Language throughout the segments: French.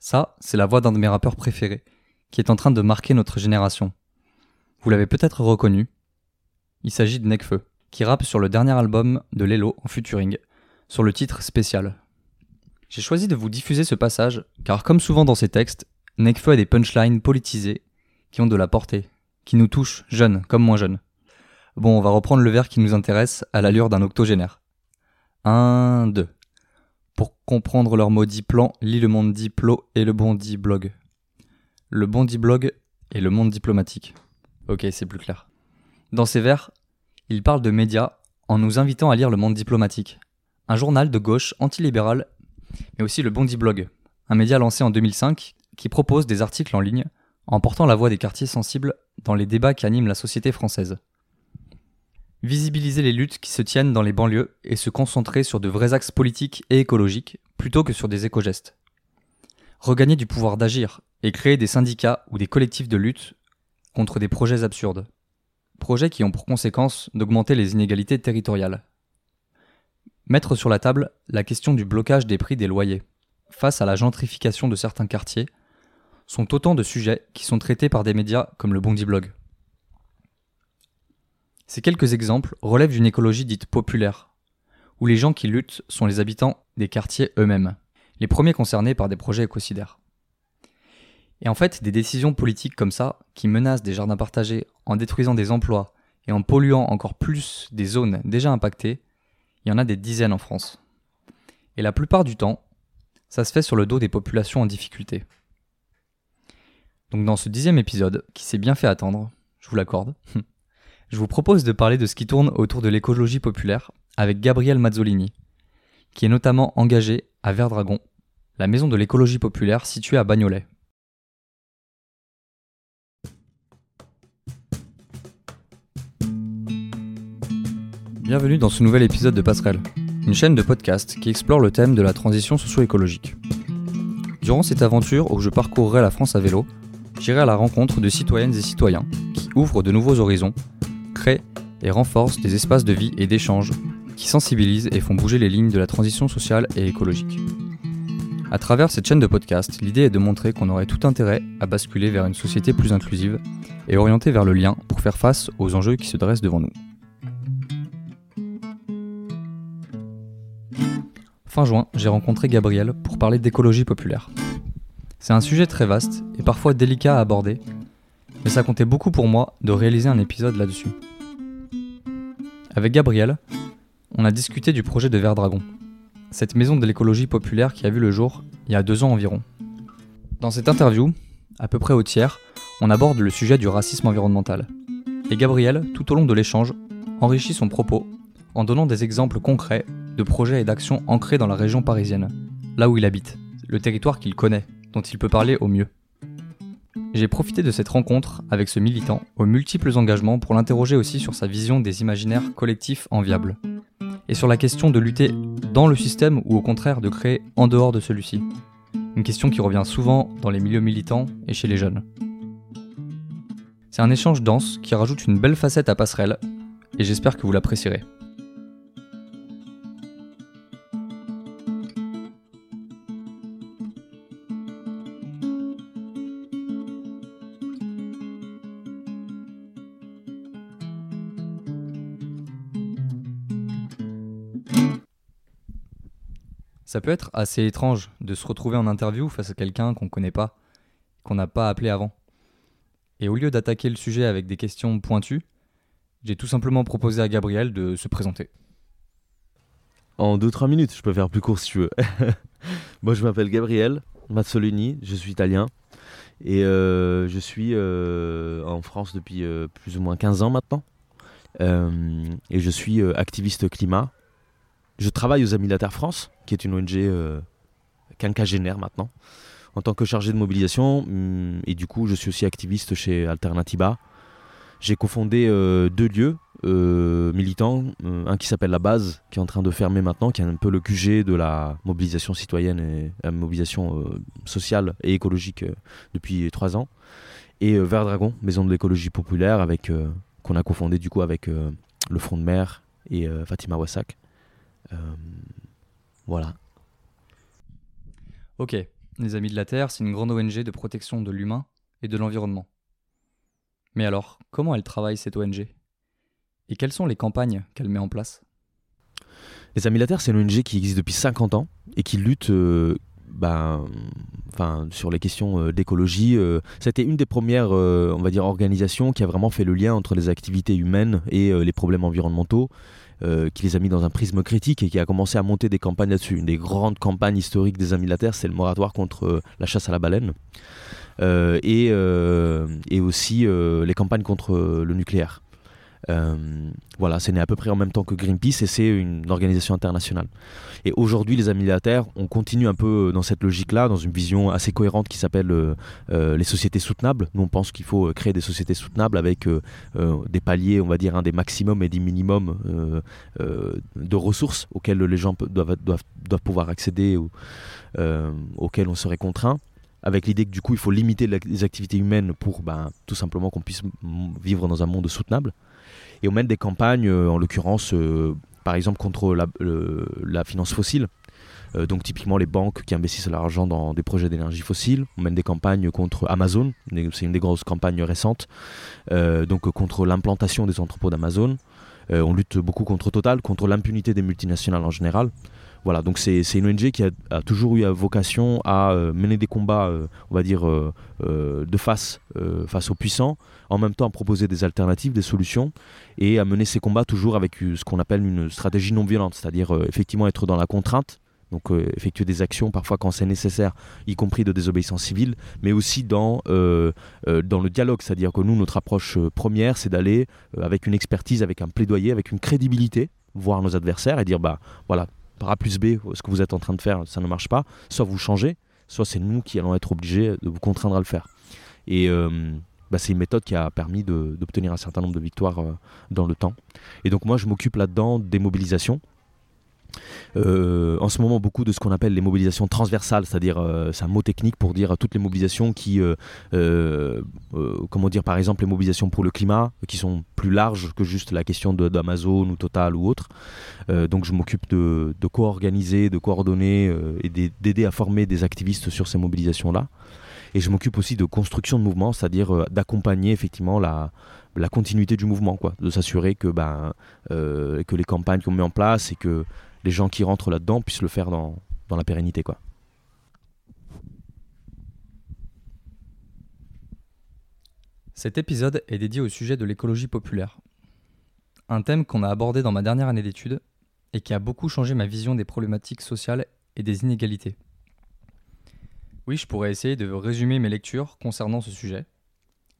Ça, c'est la voix d'un de mes rappeurs préférés, qui est en train de marquer notre génération. Vous l'avez peut-être reconnu. Il s'agit de Nekfeu, qui rappe sur le dernier album de Lelo en featuring, sur le titre spécial. J'ai choisi de vous diffuser ce passage, car comme souvent dans ses textes, Nekfeu a des punchlines politisées, qui ont de la portée, qui nous touchent, jeunes comme moins jeunes. Bon, on va reprendre le vers qui nous intéresse à l'allure d'un octogénaire. 1, 2. Pour comprendre leur maudit plan, lis le monde diplo et le bondi blog. Le bondi blog et le monde diplomatique. Ok, c'est plus clair. Dans ces vers, il parle de médias en nous invitant à lire le monde diplomatique, un journal de gauche antilibéral, mais aussi le Bondi Blog, un média lancé en 2005 qui propose des articles en ligne en portant la voix des quartiers sensibles dans les débats qui animent la société française. Visibiliser les luttes qui se tiennent dans les banlieues et se concentrer sur de vrais axes politiques et écologiques plutôt que sur des éco-gestes. Regagner du pouvoir d'agir et créer des syndicats ou des collectifs de lutte contre des projets absurdes. Projets qui ont pour conséquence d'augmenter les inégalités territoriales. Mettre sur la table la question du blocage des prix des loyers face à la gentrification de certains quartiers sont autant de sujets qui sont traités par des médias comme le Bondi Blog. Ces quelques exemples relèvent d'une écologie dite populaire, où les gens qui luttent sont les habitants des quartiers eux-mêmes, les premiers concernés par des projets écocidaires. Et en fait, des décisions politiques comme ça, qui menacent des jardins partagés en détruisant des emplois et en polluant encore plus des zones déjà impactées, il y en a des dizaines en France. Et la plupart du temps, ça se fait sur le dos des populations en difficulté. Donc dans ce dixième épisode, qui s'est bien fait attendre, je vous l'accorde, je vous propose de parler de ce qui tourne autour de l'écologie populaire avec Gabriel Mazzolini, qui est notamment engagé à Verdragon, la maison de l'écologie populaire située à Bagnolet. Bienvenue dans ce nouvel épisode de Passerelle, une chaîne de podcast qui explore le thème de la transition socio-écologique. Durant cette aventure où je parcourrai la France à vélo, j'irai à la rencontre de citoyennes et citoyens qui ouvrent de nouveaux horizons créent et renforcent des espaces de vie et d'échange qui sensibilisent et font bouger les lignes de la transition sociale et écologique. À travers cette chaîne de podcast, l'idée est de montrer qu'on aurait tout intérêt à basculer vers une société plus inclusive et orientée vers le lien pour faire face aux enjeux qui se dressent devant nous. Fin juin, j'ai rencontré Gabriel pour parler d'écologie populaire. C'est un sujet très vaste et parfois délicat à aborder, mais ça comptait beaucoup pour moi de réaliser un épisode là-dessus. Avec Gabriel, on a discuté du projet de Verdragon, cette maison de l'écologie populaire qui a vu le jour il y a deux ans environ. Dans cette interview, à peu près au tiers, on aborde le sujet du racisme environnemental. Et Gabriel, tout au long de l'échange, enrichit son propos en donnant des exemples concrets de projets et d'actions ancrés dans la région parisienne, là où il habite, le territoire qu'il connaît, dont il peut parler au mieux. J'ai profité de cette rencontre avec ce militant aux multiples engagements pour l'interroger aussi sur sa vision des imaginaires collectifs enviables et sur la question de lutter dans le système ou au contraire de créer en dehors de celui-ci. Une question qui revient souvent dans les milieux militants et chez les jeunes. C'est un échange dense qui rajoute une belle facette à Passerelle et j'espère que vous l'apprécierez. Ça peut être assez étrange de se retrouver en interview face à quelqu'un qu'on ne connaît pas, qu'on n'a pas appelé avant. Et au lieu d'attaquer le sujet avec des questions pointues, j'ai tout simplement proposé à Gabriel de se présenter. En 2-3 minutes, je peux faire plus court si tu veux. Moi, je m'appelle Gabriel Mazzolini, je suis italien. Et euh, je suis euh, en France depuis euh, plus ou moins 15 ans maintenant. et je suis activiste climat je travaille aux Amis de la Terre France, qui est une ONG euh, quinquagénaire maintenant, en tant que chargé de mobilisation. Hum, et du coup, je suis aussi activiste chez Alternativa. J'ai cofondé euh, deux lieux euh, militants, euh, un qui s'appelle La Base, qui est en train de fermer maintenant, qui est un peu le QG de la mobilisation citoyenne et la mobilisation sociale et écologique depuis trois ans. Et Vert Dragon, maison de l'écologie populaire, avec qu'on a cofondé du coup avec le Front de Mer et Fatima Wassak. Voilà. Ok, les Amis de la Terre, c'est une grande ONG de protection de l'humain et de l'environnement. Mais alors, comment elle travaille cette ONG Et quelles sont les campagnes qu'elle met en place? Les Amis de la Terre, c'est une ONG qui existe depuis 50 ans et qui lutte euh, ben, enfin, sur les questions euh, d'écologie. Euh, c'était une des premières, on va dire, organisations qui a vraiment fait le lien entre les activités humaines et les problèmes environnementaux. Qui les a mis dans un prisme critique et qui a commencé à monter des campagnes là-dessus. Une des grandes campagnes historiques des Amis de la Terre, c'est le moratoire contre la chasse à la baleine. Euh, et, euh, aussi euh, les campagnes contre le nucléaire. Voilà, c'est né à peu près en même temps que Greenpeace et c'est une organisation internationale. Et aujourd'hui, les Amis de la Terre, on continue un peu dans cette logique-là, dans une vision assez cohérente qui s'appelle les sociétés soutenables. Nous, on pense qu'il faut créer des sociétés soutenables avec des paliers, on va dire, des maximums et des minimums de ressources auxquelles les gens doivent pouvoir accéder ou auxquelles on serait contraint avec l'idée que du coup il faut limiter les activités humaines pour ben, tout simplement qu'on puisse vivre dans un monde soutenable. Et on mène des campagnes, euh, en l'occurrence par exemple contre la, finance fossile. Euh, donc typiquement les banques qui investissent leur argent dans des projets d'énergie fossile. On mène des campagnes contre Amazon, c'est une des grosses campagnes récentes, euh, donc contre l'implantation des entrepôts d'Amazon. on lutte beaucoup contre Total, contre l'impunité des multinationales en général. Voilà, donc c'est une ONG qui a, toujours eu vocation à euh, mener des combats, euh, on va dire, euh, de face, face aux puissants, en même temps à proposer des alternatives, des solutions, et à mener ces combats toujours avec ce qu'on appelle une stratégie non violente, c'est-à-dire effectivement être dans la contrainte, donc effectuer des actions parfois quand c'est nécessaire, y compris de désobéissance civile, mais aussi dans, dans le dialogue, c'est-à-dire que nous, notre approche première, c'est d'aller avec une expertise, avec un plaidoyer, avec une crédibilité, voir nos adversaires et dire, bah voilà, par A plus B, ce que vous êtes en train de faire, ça ne marche pas, soit vous changez, soit c'est nous qui allons être obligés de vous contraindre à le faire. Et euh, bah, c'est une méthode qui a permis d'obtenir un certain nombre de victoires euh, dans le temps. Et donc moi, je m'occupe là-dedans des mobilisations. Euh, en ce moment, beaucoup de ce qu'on appelle les mobilisations transversales, c'est-à-dire, euh, c'est un mot technique pour dire toutes les mobilisations qui, euh, comment dire, par exemple, les mobilisations pour le climat, qui sont plus larges que juste la question d'Amazon ou Total ou autre. donc, je m'occupe de, co-organiser, de coordonner et d'aider à former des activistes sur ces mobilisations-là. Et je m'occupe aussi de construction de mouvements, c'est-à-dire d'accompagner effectivement la, la continuité du mouvement, quoi, de s'assurer que, ben, que les campagnes qu'on met en place et que les gens qui rentrent là-dedans puissent le faire dans, dans la pérennité. Quoi. Cet épisode est dédié au sujet de l'écologie populaire. Un thème qu'on a abordé dans ma dernière année d'études et qui a beaucoup changé ma vision des problématiques sociales et des inégalités. Oui, je pourrais essayer de résumer mes lectures concernant ce sujet,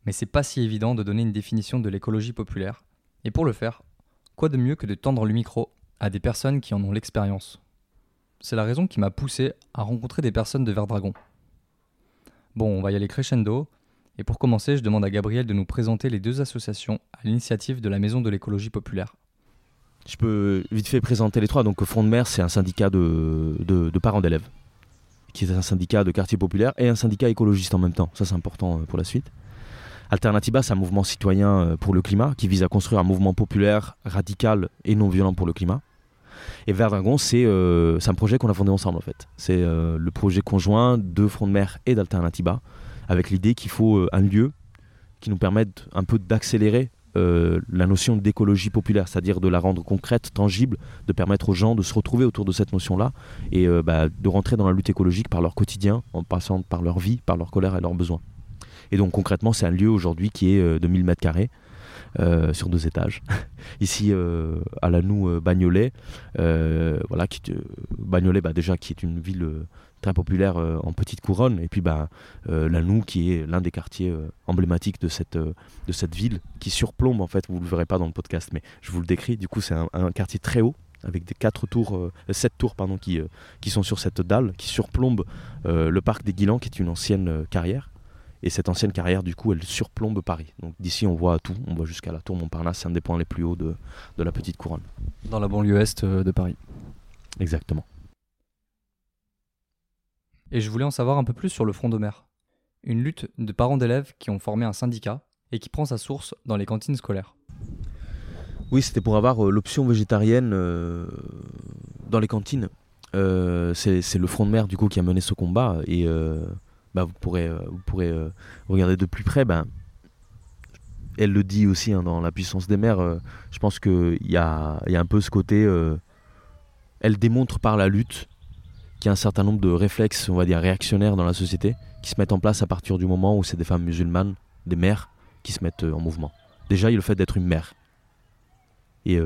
mais c'est pas si évident de donner une définition de l'écologie populaire. Et pour le faire, quoi de mieux que de tendre le micro à des personnes qui en ont l'expérience. C'est la raison qui m'a poussé à rencontrer des personnes de Verdragon. Bon, on va y aller crescendo, et pour commencer, je demande à Gabriel de nous présenter les deux associations à l'initiative de la Maison de l'écologie populaire. Je peux vite fait présenter les trois. Donc, Front de Mer, c'est un syndicat de, de parents d'élèves, qui est un syndicat de quartier populaire et un syndicat écologiste en même temps. Ça, c'est important euh, pour la suite. Alternativa, c'est un mouvement citoyen euh, pour le climat qui vise à construire un mouvement populaire, radical et non violent pour le climat. Et Verdragon, euh, c'est un projet qu'on a fondé ensemble en fait. C'est euh, le projet conjoint de Front de Mer et d'Alternativa, avec l'idée qu'il faut euh, un lieu qui nous permette un peu d'accélérer la notion d'écologie populaire, c'est-à-dire de la rendre concrète, tangible, de permettre aux gens de se retrouver autour de cette notion-là et bah, de rentrer dans la lutte écologique par leur quotidien, en passant par leur vie, par leur colère et leurs besoins. Et donc concrètement, c'est un lieu aujourd'hui qui est de 1000 mètres carrés, euh, sur deux étages. Ici, euh, à la Noue euh, Bagnolet, voilà, qui, Bagnolet, bah, déjà, qui est une ville très populaire en petite couronne, et puis bah, Lanou qui est l'un des quartiers emblématiques de cette, de cette ville, qui surplombe en fait, vous ne le verrez pas dans le podcast, mais je vous le décris, du coup c'est un, quartier très haut, avec des quatre tours, sept tours pardon, qui, qui sont sur cette dalle, qui surplombe le parc des Guilans, qui est une ancienne carrière. Et cette ancienne carrière, du coup, elle surplombe Paris. Donc d'ici, on voit tout. On voit jusqu'à la tour Montparnasse. C'est un des points les plus hauts de, de la petite couronne. Dans la banlieue est euh, de Paris. Exactement. Et je voulais en savoir un peu plus sur le Front de mer. Une lutte de parents d'élèves qui ont formé un syndicat et qui prend sa source dans les cantines scolaires. Oui, c'était pour avoir euh, l'option végétarienne euh, dans les cantines. Euh, c'est le front de mer du coup qui a mené ce combat et bah, vous pourrez, euh, vous pourrez euh, regarder de plus près. Ben, elle le dit aussi hein, dans La puissance des mers. euh, je pense qu'il y a, y a un peu ce côté. euh, elle démontre par la lutte qu'il y a un certain nombre de réflexes, on va dire réactionnaires dans la société, qui se mettent en place à partir du moment où c'est des femmes musulmanes, des mères, qui se mettent en mouvement. Déjà, il y a le fait d'être une mère. Et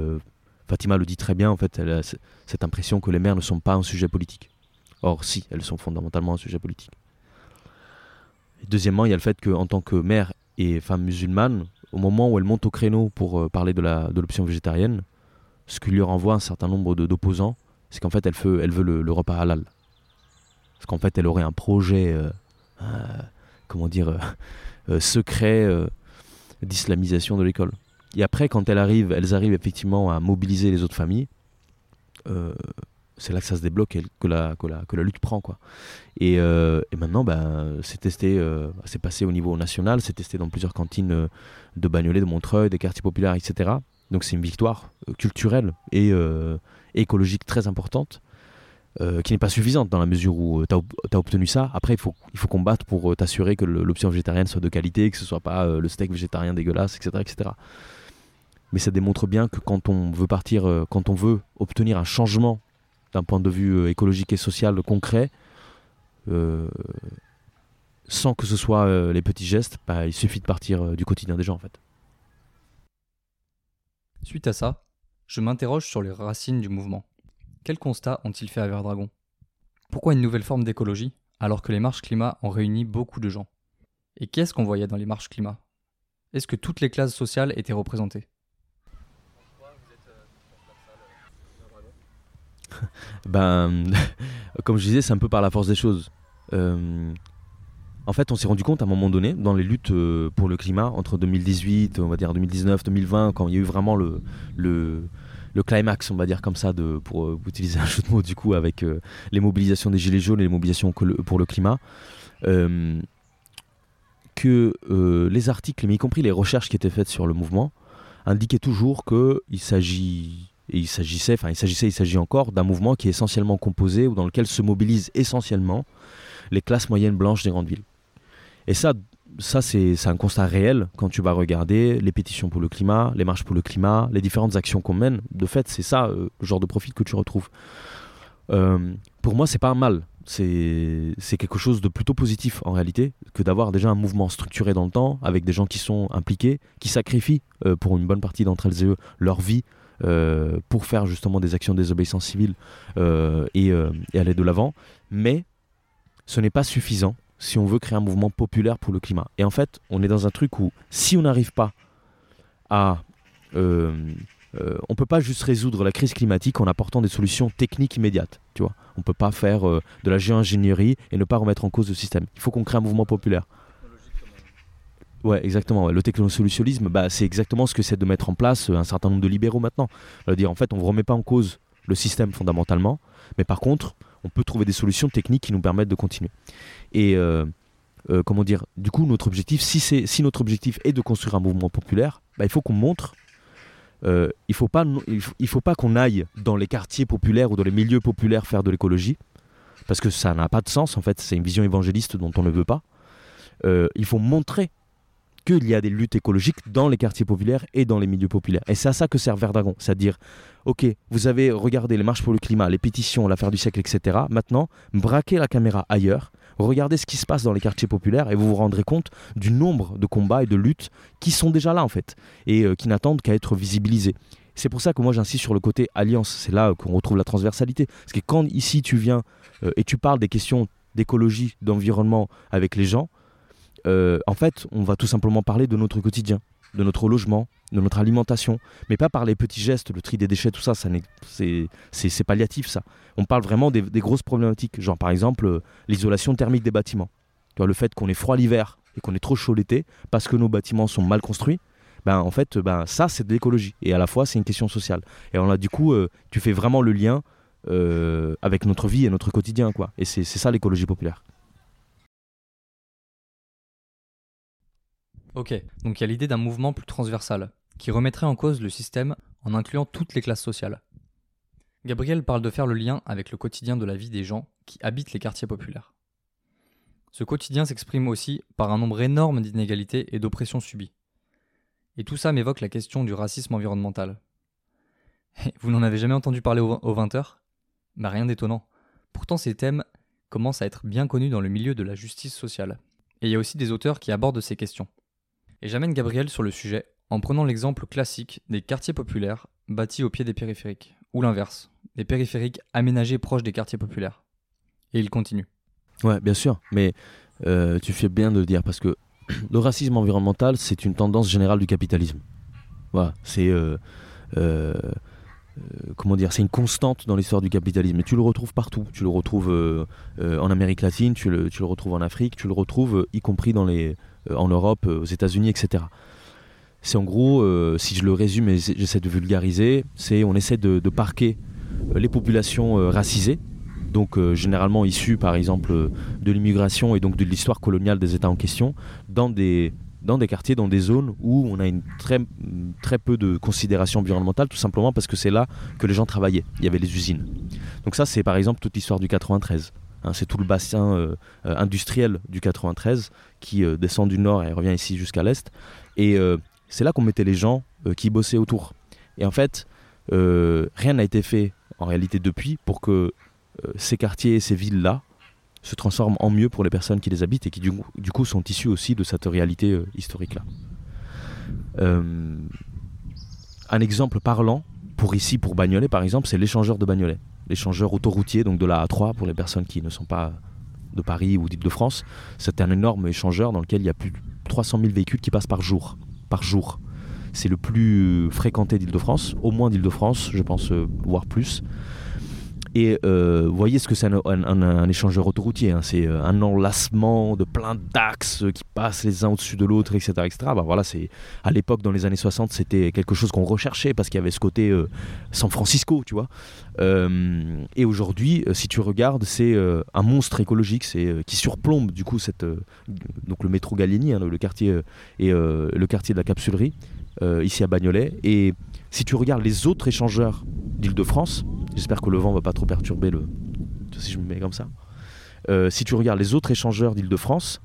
Fatima le dit très bien, en fait, elle a cette impression que les mères ne sont pas un sujet politique. Or, si, elles sont fondamentalement un sujet politique. Deuxièmement, il y a le fait qu'en tant que mère et femme musulmane, au moment où elle monte au créneau pour euh, parler de l'option végétarienne, ce qui lui renvoie un certain nombre d'opposants, c'est qu'en fait, elle veut, le, le repas halal. Parce qu'en fait, elle aurait un projet, euh, euh, comment dire, secret d'islamisation de l'école. Et après, quand elle arrive, elles arrivent effectivement à mobiliser les autres familles. C'est là que ça se débloque et que la, que la, que la lutte prend. Quoi. Et, euh, et maintenant, ben, c'est testé, euh, c'est passé au niveau national, c'est testé dans plusieurs cantines euh, de Bagnolet, de Montreuil, des quartiers populaires, etc. Donc c'est une victoire culturelle et écologique très importante. qui n'est pas suffisante dans la mesure où tu as, obtenu ça. Après, il faut, il faut combattre pour t'assurer que l'option végétarienne soit de qualité, que ce soit pas le steak végétarien dégueulasse, etc., etc. Mais ça démontre bien que quand on veut partir, quand on veut obtenir un changement d'un point de vue euh, écologique et social concret, euh, sans que ce soit euh, les petits gestes, bah, il suffit de partir du quotidien des gens en fait. Suite à ça, je m'interroge sur les racines du mouvement. Quels constats ont-ils fait à Verdragon? Pourquoi une nouvelle forme d'écologie alors que les marches climat ont réuni beaucoup de gens? Et qu'est-ce qu'on voyait dans les marches climat? Est-ce que toutes les classes sociales étaient représentées? Ben, comme je disais, c'est un peu par la force des choses. Euh, en fait, on s'est rendu compte à un moment donné, dans les luttes euh, pour le climat, entre 2018, on va dire 2019, 2020, quand il y a eu vraiment le, le, le climax, on va dire comme ça, de, pour euh, utiliser un jeu de mots du coup, avec les mobilisations des Gilets jaunes et les mobilisations pour le climat, que les articles, mais y compris les recherches qui étaient faites sur le mouvement, indiquaient toujours qu'il s'agit il s'agissait, enfin il s'agissait, il s'agit encore d'un mouvement qui est essentiellement composé ou dans lequel se mobilisent essentiellement les classes moyennes blanches des grandes villes. Et ça, ça c'est un constat réel quand tu vas regarder les pétitions pour le climat, les marches pour le climat, les différentes actions qu'on mène. De fait, c'est ça euh, le genre de profil que tu retrouves. Euh, pour moi, c'est pas mal. C'est quelque chose de plutôt positif en réalité que d'avoir déjà un mouvement structuré dans le temps avec des gens qui sont impliqués, qui sacrifient euh, pour une bonne partie d'entre elles et eux leur vie pour faire justement des actions de désobéissance civile euh, et, euh, et aller de l'avant. Mais ce n'est pas suffisant si on veut créer un mouvement populaire pour le climat. Et en fait, on est dans un truc où si on n'arrive pas à... Euh, euh, on peut pas juste résoudre la crise climatique en apportant des solutions techniques immédiates. Tu vois, on peut pas faire euh, de la géo-ingénierie et ne pas remettre en cause le système. Il faut qu'on crée un mouvement populaire. Ouais, exactement. Le technosolutionnisme, bah, c'est exactement ce que c'est de mettre en place euh, un certain nombre de libéraux maintenant. C'est-à-dire, en fait, on ne remet pas en cause le système fondamentalement, mais par contre, on peut trouver des solutions techniques qui nous permettent de continuer. Et euh, euh, comment dire Du coup, notre objectif, si, si notre objectif est de construire un mouvement populaire, bah, il faut qu'on montre. il faut il faut, pas qu'on aille dans les quartiers populaires ou dans les milieux populaires faire de l'écologie, parce que ça n'a pas de sens. En fait, c'est une vision évangéliste dont on ne veut pas. Il faut montrer qu'il y a des luttes écologiques dans les quartiers populaires et dans les milieux populaires. Et c'est à ça que sert Verdragon, c'est-à-dire, ok, vous avez regardé les marches pour le climat, les pétitions, l'affaire du siècle, etc. Maintenant, braquez la caméra ailleurs, regardez ce qui se passe dans les quartiers populaires et vous vous rendrez compte du nombre de combats et de luttes qui sont déjà là en fait et euh, qui n'attendent qu'à être visibilisés. C'est pour ça que moi j'insiste sur le côté alliance, c'est là qu'on retrouve la transversalité. Parce que quand ici tu viens euh, et tu parles des questions d'écologie, d'environnement avec les gens, euh, en fait, on va tout simplement parler de notre quotidien, de notre logement, de notre alimentation, mais pas par les petits gestes, le tri des déchets, tout ça, ça c'est palliatif ça. On parle vraiment des, grosses problématiques, genre par exemple euh, l'isolation thermique des bâtiments. Tu vois, le fait qu'on est froid l'hiver et qu'on est trop chaud l'été parce que nos bâtiments sont mal construits, ben en fait, ben, ça c'est de l'écologie et à la fois c'est une question sociale. Et on a du coup, euh, tu fais vraiment le lien avec notre vie et notre quotidien, quoi. Et c'est ça l'écologie populaire. Ok, donc il y a l'idée d'un mouvement plus transversal, qui remettrait en cause le système en incluant toutes les classes sociales. Gabriel parle de faire le lien avec le quotidien de la vie des gens qui habitent les quartiers populaires. Ce quotidien s'exprime aussi par un nombre énorme d'inégalités et d'oppressions subies. Et tout ça m'évoque la question du racisme environnemental. Vous n'en avez jamais entendu parler aux 20h Bah rien d'étonnant. Pourtant ces thèmes commencent à être bien connus dans le milieu de la justice sociale. Et il y a aussi des auteurs qui abordent ces questions. Et j'amène Gabriel sur le sujet en prenant l'exemple classique des quartiers populaires bâtis au pied des périphériques, ou l'inverse, des périphériques aménagés proches des quartiers populaires. Et il continue. Ouais, bien sûr, mais euh, tu fais bien de le dire parce que le racisme environnemental, c'est une tendance générale du capitalisme. Voilà, c'est euh, euh, comment dire, c'est une constante dans l'histoire du capitalisme. Et tu le retrouves partout. Tu le retrouves en Amérique latine, tu le, tu le, retrouves en Afrique, tu le retrouves y compris dans les, en Europe, aux États-Unis, etc. C'est en gros, si je le résume et j'essaie de vulgariser, c'est on essaie de, parquer les populations racisées donc euh, généralement issus par exemple de l'immigration et donc de l'histoire coloniale des États en question, dans des, dans des quartiers, dans des zones où on a une très, très peu de considération environnementale, tout simplement parce que c'est là que les gens travaillaient. Il y avait les usines. Donc ça, c'est par exemple toute l'histoire du 93. Hein, c'est tout le bassin euh, euh, industriel du 93 qui descend du nord et revient ici jusqu'à l'est. Et c'est là qu'on mettait les gens qui bossaient autour. Et en fait, rien n'a été fait en réalité depuis pour que euh, ces quartiers et ces villes-là se transforment en mieux pour les personnes qui les habitent et qui du coup, sont issues aussi de cette réalité euh, historique-là. Euh, un exemple parlant, pour ici, pour Bagnolet par exemple, c'est l'échangeur de Bagnolet. L'échangeur autoroutier, donc de la A3 pour les personnes qui ne sont pas de Paris ou d'Île-de-France. C'est un énorme échangeur dans lequel il y a plus de 300 000 véhicules qui passent par jour. Par jour. C'est le plus fréquenté d'Île-de-France, au moins d'Île-de-France, je pense, voire plus. Et euh, vous voyez ce que c'est un, échangeur autoroutier. Hein. C'est euh, un enlacement de plein d'axes qui passent les uns au-dessus de l'autre, etc. etc. Bah, voilà, c'est, à l'époque, dans les années 60, c'était quelque chose qu'on recherchait parce qu'il y avait ce côté euh, San Francisco, tu vois. et aujourd'hui, si tu regardes, c'est un monstre écologique c'est, qui surplombe du coup cette, donc le métro Gallieni, hein, le, quartier, et le quartier de la capsulerie, ici à Bagnolet. Et si tu regardes les autres échangeurs d'Île-de-France, J'espère que le vent va pas trop perturber le. Si je me mets comme ça. Euh, si tu regardes les autres échangeurs d'Île-de-France,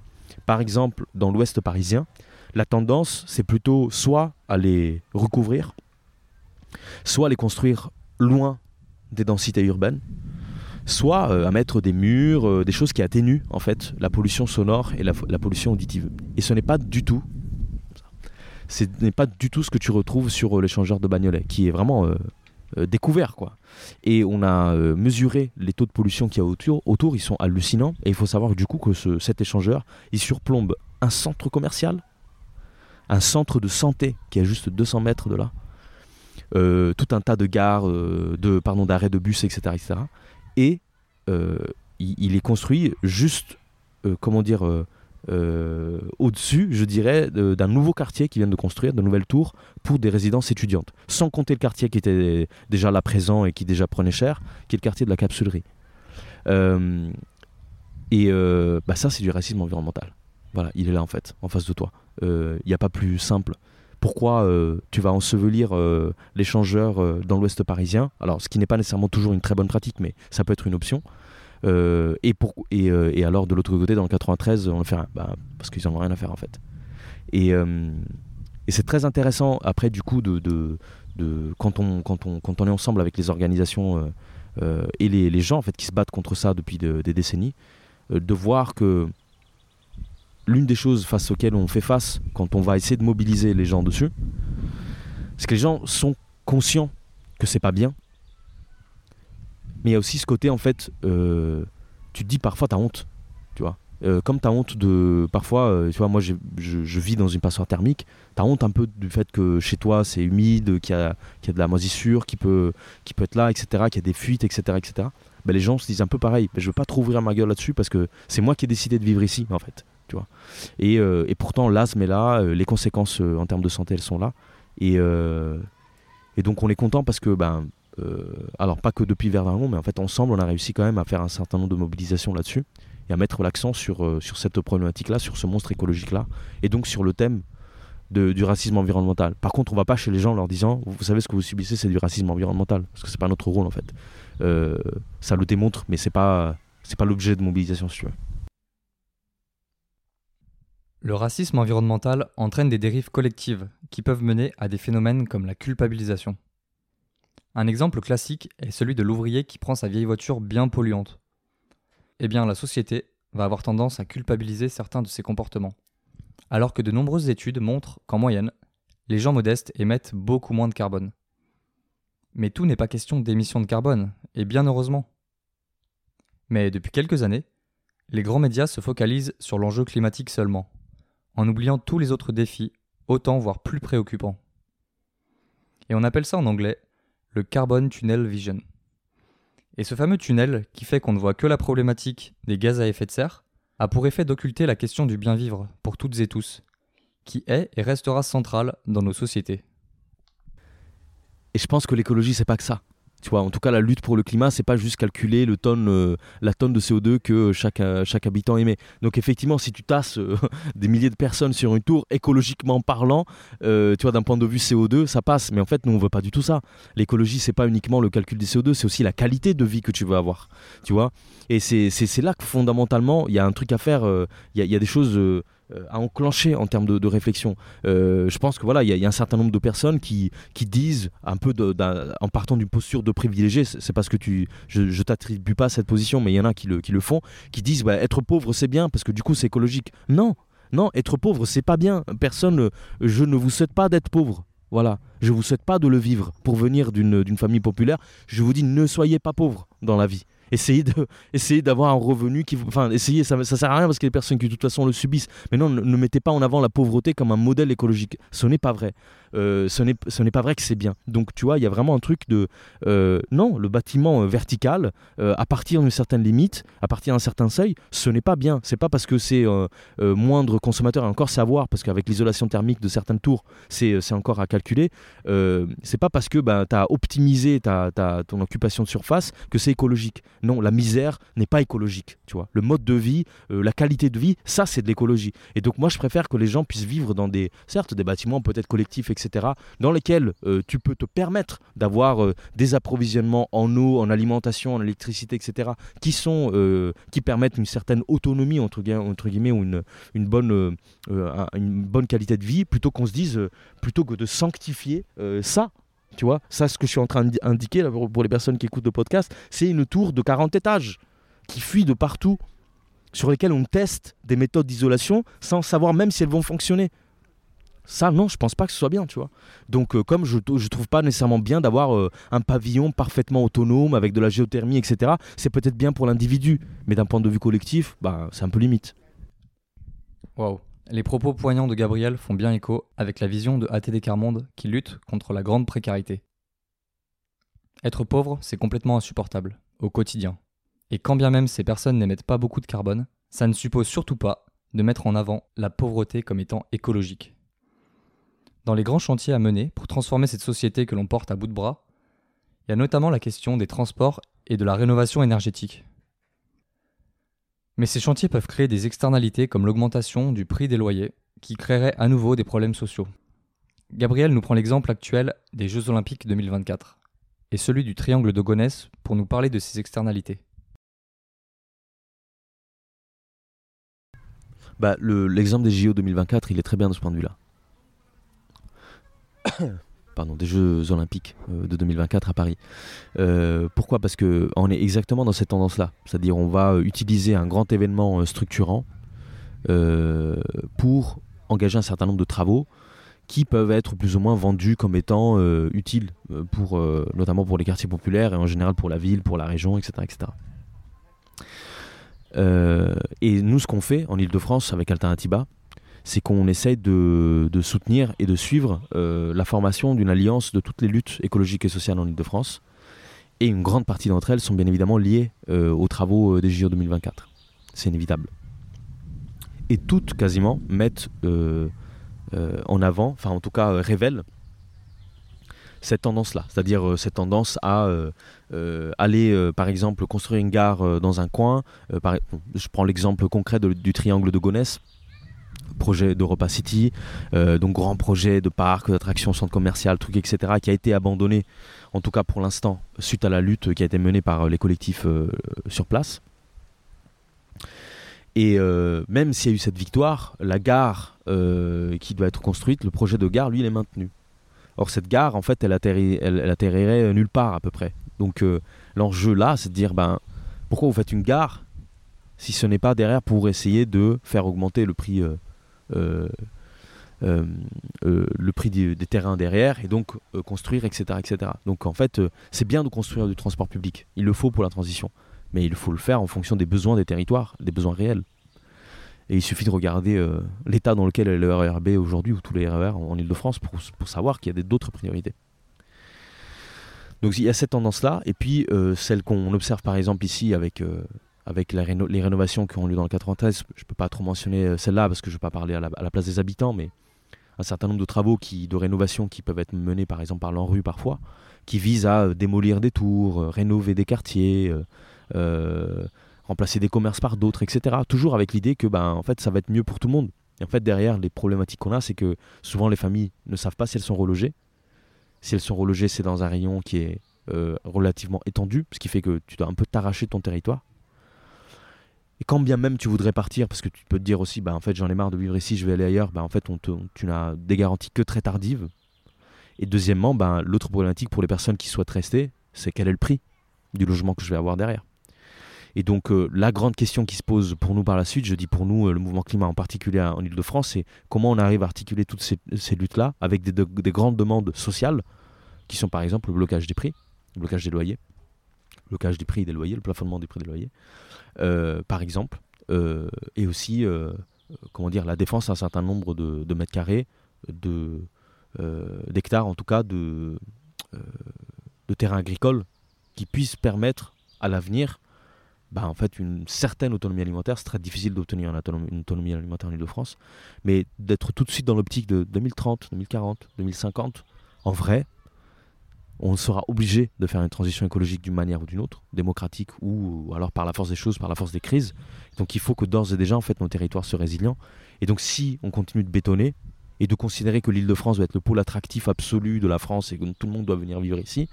par exemple dans l'ouest parisien, la tendance c'est plutôt soit à les recouvrir, soit à les construire loin des densités urbaines, soit euh, à mettre des murs, euh, des choses qui atténuent en fait la pollution sonore et la, pollution auditive. Et ce n'est pas du tout, ce n'est pas du tout ce que tu retrouves sur l'échangeur de Bagnolet, qui est vraiment découvert quoi. Et on a euh, mesuré les taux de pollution qu'il y a autour, autour, ils sont hallucinants. Et il faut savoir du coup que cet échangeur, il surplombe un centre commercial, un centre de santé qui est à juste 200 mètres de là, euh, tout un tas de gares, de pardon d'arrêts de bus, etc., etc. Et il, est construit juste, comment dire euh, au-dessus, je dirais, d'un nouveau quartier qui vient de construire, de nouvelles tours pour des résidences étudiantes. Sans compter le quartier qui était déjà là présent et qui déjà prenait cher, qui est le quartier de la capsulerie. Euh, et euh, bah ça, c'est du racisme environnemental. Voilà, il est là en fait, en face de toi. Il n'y a pas plus simple. Pourquoi tu vas ensevelir l'échangeur dans l'ouest parisien? Alors, ce qui n'est pas nécessairement toujours une très bonne pratique, mais ça peut être une option. Euh, et, pour, euh, et, alors de l'autre côté, dans le 93, on le fait bah, parce qu'ils n'en ont rien à faire en fait. Et, euh, c'est très intéressant après du coup de, quand, on, quand, on, quand on est ensemble avec les organisations et les, les, gens en fait qui se battent contre ça depuis des décennies, de voir que l'une des choses face auxquelles on fait face quand on va essayer de mobiliser les gens dessus, c'est que les gens sont conscients que c'est pas bien mais il y a aussi ce côté, en fait, euh, tu te dis parfois, t'as honte, tu vois. Euh, comme t'as honte de. Parfois, euh, tu vois, moi je, je, vis dans une passoire thermique, t'as honte un peu du fait que chez toi c'est humide, qu'il y, a, y a de la moisissure qui peut, qui peut être là, etc., qu'il y a des fuites, etc., etc. Ben, les gens se disent un peu pareil. Ben, je veux pas trop ouvrir ma gueule là-dessus parce que c'est moi qui ai décidé de vivre ici, en fait. Tu vois. Et, et pourtant, l'asthme est là, les conséquences en termes de santé elles sont là. Et, et donc on est content parce que ben, alors pas que depuis Verdun, mais en fait ensemble on a réussi quand même à faire un certain nombre de mobilisations là-dessus et à mettre l'accent sur, euh, cette problématique-là, sur ce monstre écologique-là, et donc sur le thème du racisme environnemental. Par contre, on va pas chez les gens en leur disant, vous savez ce que vous subissez, c'est du racisme environnemental, parce que c'est pas notre rôle en fait. Euh, ça le démontre, mais c'est pas pas l'objet de mobilisation, si tu veux. Le racisme environnemental entraîne des dérives collectives qui peuvent mener à des phénomènes comme la culpabilisation. Un exemple classique est celui de l'ouvrier qui prend sa vieille voiture bien polluante. Eh bien, la société va avoir tendance à culpabiliser certains de ses comportements, alors que de nombreuses études montrent qu'en moyenne, les gens modestes émettent beaucoup moins de carbone. Mais tout n'est pas question d'émissions de carbone, et bien heureusement. Mais depuis quelques années, les grands médias se focalisent sur l'enjeu climatique seulement, en oubliant tous les autres défis, autant voire plus préoccupants. Et on appelle ça en anglais le Carbon Tunnel Vision. Et ce fameux tunnel, qui fait qu'on ne voit que la problématique des gaz à effet de serre, a pour effet d'occulter la question du bien vivre pour toutes et tous, qui est et restera centrale dans nos sociétés. Et je pense que l'écologie, c'est pas que ça. Tu vois, en tout cas, la lutte pour le climat, c'est pas juste calculer le tonne, euh, la tonne de CO2 que chaque, euh, chaque habitant émet. Donc, effectivement, si tu tasses euh, des milliers de personnes sur une tour, écologiquement parlant, euh, tu vois, d'un point de vue CO2, ça passe. Mais en fait, nous, on veut pas du tout ça. L'écologie, c'est pas uniquement le calcul des CO2, c'est aussi la qualité de vie que tu veux avoir. Tu vois? Et c'est là que fondamentalement, il y a un truc à faire. euh, il y a des choses. Euh, euh, à enclencher en termes de, réflexion. Euh, je pense que voilà, il y, a- un certain nombre de personnes qui, qui disent un peu en partant d'une posture de privilégié, c'est parce que tu, je, je t'attribue pas cette position, mais il y en a qui le, qui le font, qui disent bah, être pauvre c'est bien parce que du coup c'est écologique. Non, non, être pauvre c'est pas bien. Personne, je ne vous souhaite pas d'être pauvre. Voilà, je vous souhaite pas de le vivre. Pour venir d'une famille populaire, je vous dis ne soyez pas pauvre dans la vie. Essayez de, essayez d'avoir un revenu qui, enfin, essayez, ça, ça sert à rien parce a des personnes qui de toute façon le subissent. Mais non, ne, mettez pas en avant la pauvreté comme un modèle écologique. Ce n'est pas vrai. Euh, ce n'est, pas vrai que c'est bien. Donc tu vois, il y a vraiment un truc de, euh, non, le bâtiment euh, vertical, à partir d'une certaine limite, à partir d'un certain seuil, ce n'est pas bien. C'est pas parce que c'est moindre consommateur, et encore c'est à voir, parce qu'avec l'isolation thermique de certaines tours, c'est, encore à calculer. C'est pas parce que ben, tu as optimisé ta, ta- ton occupation de surface que c'est écologique. Non, la misère n'est pas écologique. Tu vois, le mode de vie, euh, la qualité de vie, ça c'est de l'écologie. Et donc moi je préfère que les gens puissent vivre dans des, certes, des bâtiments peut-être collectifs, etc., dans lesquels euh, tu peux te permettre d'avoir euh, des approvisionnements en eau, en alimentation, en électricité, etc., qui sont, qui permettent une certaine autonomie entre, entre guillemets ou une, une bonne, un- une bonne qualité de vie, plutôt qu'on se dise, plutôt que de sanctifier ça. Tu vois, ça, ce que je suis en train d'indiquer pour les personnes qui écoutent le podcast, c'est une tour de 40 étages qui fuit de partout, sur lesquelles on teste des méthodes d'isolation sans savoir même si elles vont fonctionner. Ça, non, je pense pas que ce soit bien, tu vois. Donc, euh, comme je, je trouve pas nécessairement bien d'avoir euh, un pavillon parfaitement autonome avec de la géothermie, etc., c'est peut-être bien pour l'individu, mais d'un point de vue collectif, bah, c'est un peu limite. Waouh. Les propos poignants de Gabriel font bien écho avec la vision de ATD Carmonde qui lutte contre la grande précarité. Être pauvre, c'est complètement insupportable, au quotidien. Et quand bien même ces personnes n'émettent pas beaucoup de carbone, ça ne suppose surtout pas de mettre en avant la pauvreté comme étant écologique. Dans les grands chantiers à mener pour transformer cette société que l'on porte à bout de bras, il y a notamment la question des transports et de la rénovation énergétique. Mais ces chantiers peuvent créer des externalités comme l'augmentation du prix des loyers, qui créerait à nouveau des problèmes sociaux. Gabriel nous prend l'exemple actuel des Jeux Olympiques 2024 et celui du triangle de Gonesse pour nous parler de ces externalités. Bah, le- L'exemple des JO 2024, il est très bien de ce point de vue-là. Des Jeux Olympiques euh, de 2024 à Paris. Euh, pourquoi? Parce que on est exactement dans cette tendance-là. C'est-à-dire, on va euh, utiliser un grand événement structurant pour engager un certain nombre de travaux qui peuvent être plus ou moins vendus comme étant utiles, pour, notamment pour les quartiers populaires et en général pour la ville, pour la région, etc. etc. Et nous, ce qu'on fait en Ile-de-France avec Alternatiba, c'est qu'on essaye de, soutenir et de suivre euh, la formation d'une alliance de toutes les luttes écologiques et sociales en Ile-de-France. Et une grande partie d'entre elles sont bien évidemment liées euh, aux travaux euh, des JO 2024. C'est inévitable. Et toutes, quasiment, mettent en avant, enfin en tout cas révèlent, cette tendance-là. C'est-à-dire cette tendance à aller, par exemple, construire une gare dans un coin. Je prends l'exemple concret du triangle de Gonesse projet d'Europa City, donc grand projet de parc, d'attractions, centre commercial, truc, etc., qui a été abandonné, en tout cas pour l'instant, suite à la lutte qui a été menée par les collectifs sur place. Et même s'il y a eu cette victoire, la gare qui doit être construite, le projet de gare, lui, il est maintenu. Or, cette gare, en fait, elle, elle, atterrirait nulle part à peu près. Donc, l'enjeu là, c'est de dire, ben, pourquoi vous faites une gare si ce n'est pas derrière pour essayer de faire augmenter le prix, euh, euh, euh, le prix des, terrains derrière et donc construire, etc., etc. Donc en fait, c'est bien de construire du transport public. Il le faut pour la transition, mais il faut le faire en fonction des besoins des territoires, des besoins réels. Et il suffit de regarder l'état dans lequel est le RERB aujourd'hui ou tous les RER en, Ile-de-France pour, pour, savoir qu'il y a d'autres priorités. Donc il y a cette tendance-là, et puis celle qu'on observe par exemple ici avec avec les rénovations qui ont lieu dans le 93. Je ne peux pas trop mentionner euh, celle-là parce que je ne vais pas parler à la, place des habitants, mais un certain nombre de travaux de rénovation qui peuvent être menés par exemple par l'ANRU parfois, qui visent à euh, démolir des tours, euh, rénover des quartiers, remplacer des commerces par d'autres, etc. Toujours avec l'idée que ben, en fait, ça va être mieux pour tout le monde. Et en fait, derrière, les problématiques qu'on a, c'est que souvent les familles ne savent pas si elles sont relogées. Si elles sont relogées, c'est dans un rayon qui est relativement étendu, ce qui fait que tu dois un peu t'arracher ton territoire. Et quand bien même tu voudrais partir, parce que tu peux te dire aussi, bah en fait j'en ai marre de vivre ici, je vais aller ailleurs, bah en fait on tu n'as des garanties que très tardives. Et deuxièmement, bah, l'autre problématique pour les personnes qui souhaitent rester, c'est quel est le prix du logement que je vais avoir derrière. Et donc euh, la grande question qui se pose pour nous par la suite, je dis pour nous, euh, le mouvement climat en particulier en Ile-de-France, c'est comment on arrive à articuler toutes ces, luttes-là avec des, des, grandes demandes sociales, qui sont par exemple le blocage des prix, le blocage des loyers, le blocage des prix des loyers, le plafonnement des prix des loyers, par exemple, euh, et aussi euh, comment dire, la défense d'un certain nombre de, mètres carrés, de, d'hectares en tout cas, de, de terrains agricoles qui puissent permettre à l'avenir bah, en fait, une certaine autonomie alimentaire. C'est très difficile d'obtenir une autonomie alimentaire en Ile-de-France, mais d'être tout de suite dans l'optique de 2030, 2040, 2050, en vrai, on sera obligé de faire une transition écologique d'une manière ou d'une autre, démocratique ou, alors par la force des choses, par la force des crises. Donc il faut que d'ores et déjà, en fait, nos territoires soient résilients. Et donc si on continue de bétonner et de considérer que l'île de France doit être le pôle attractif absolu de la France et que tout le monde doit venir vivre ici,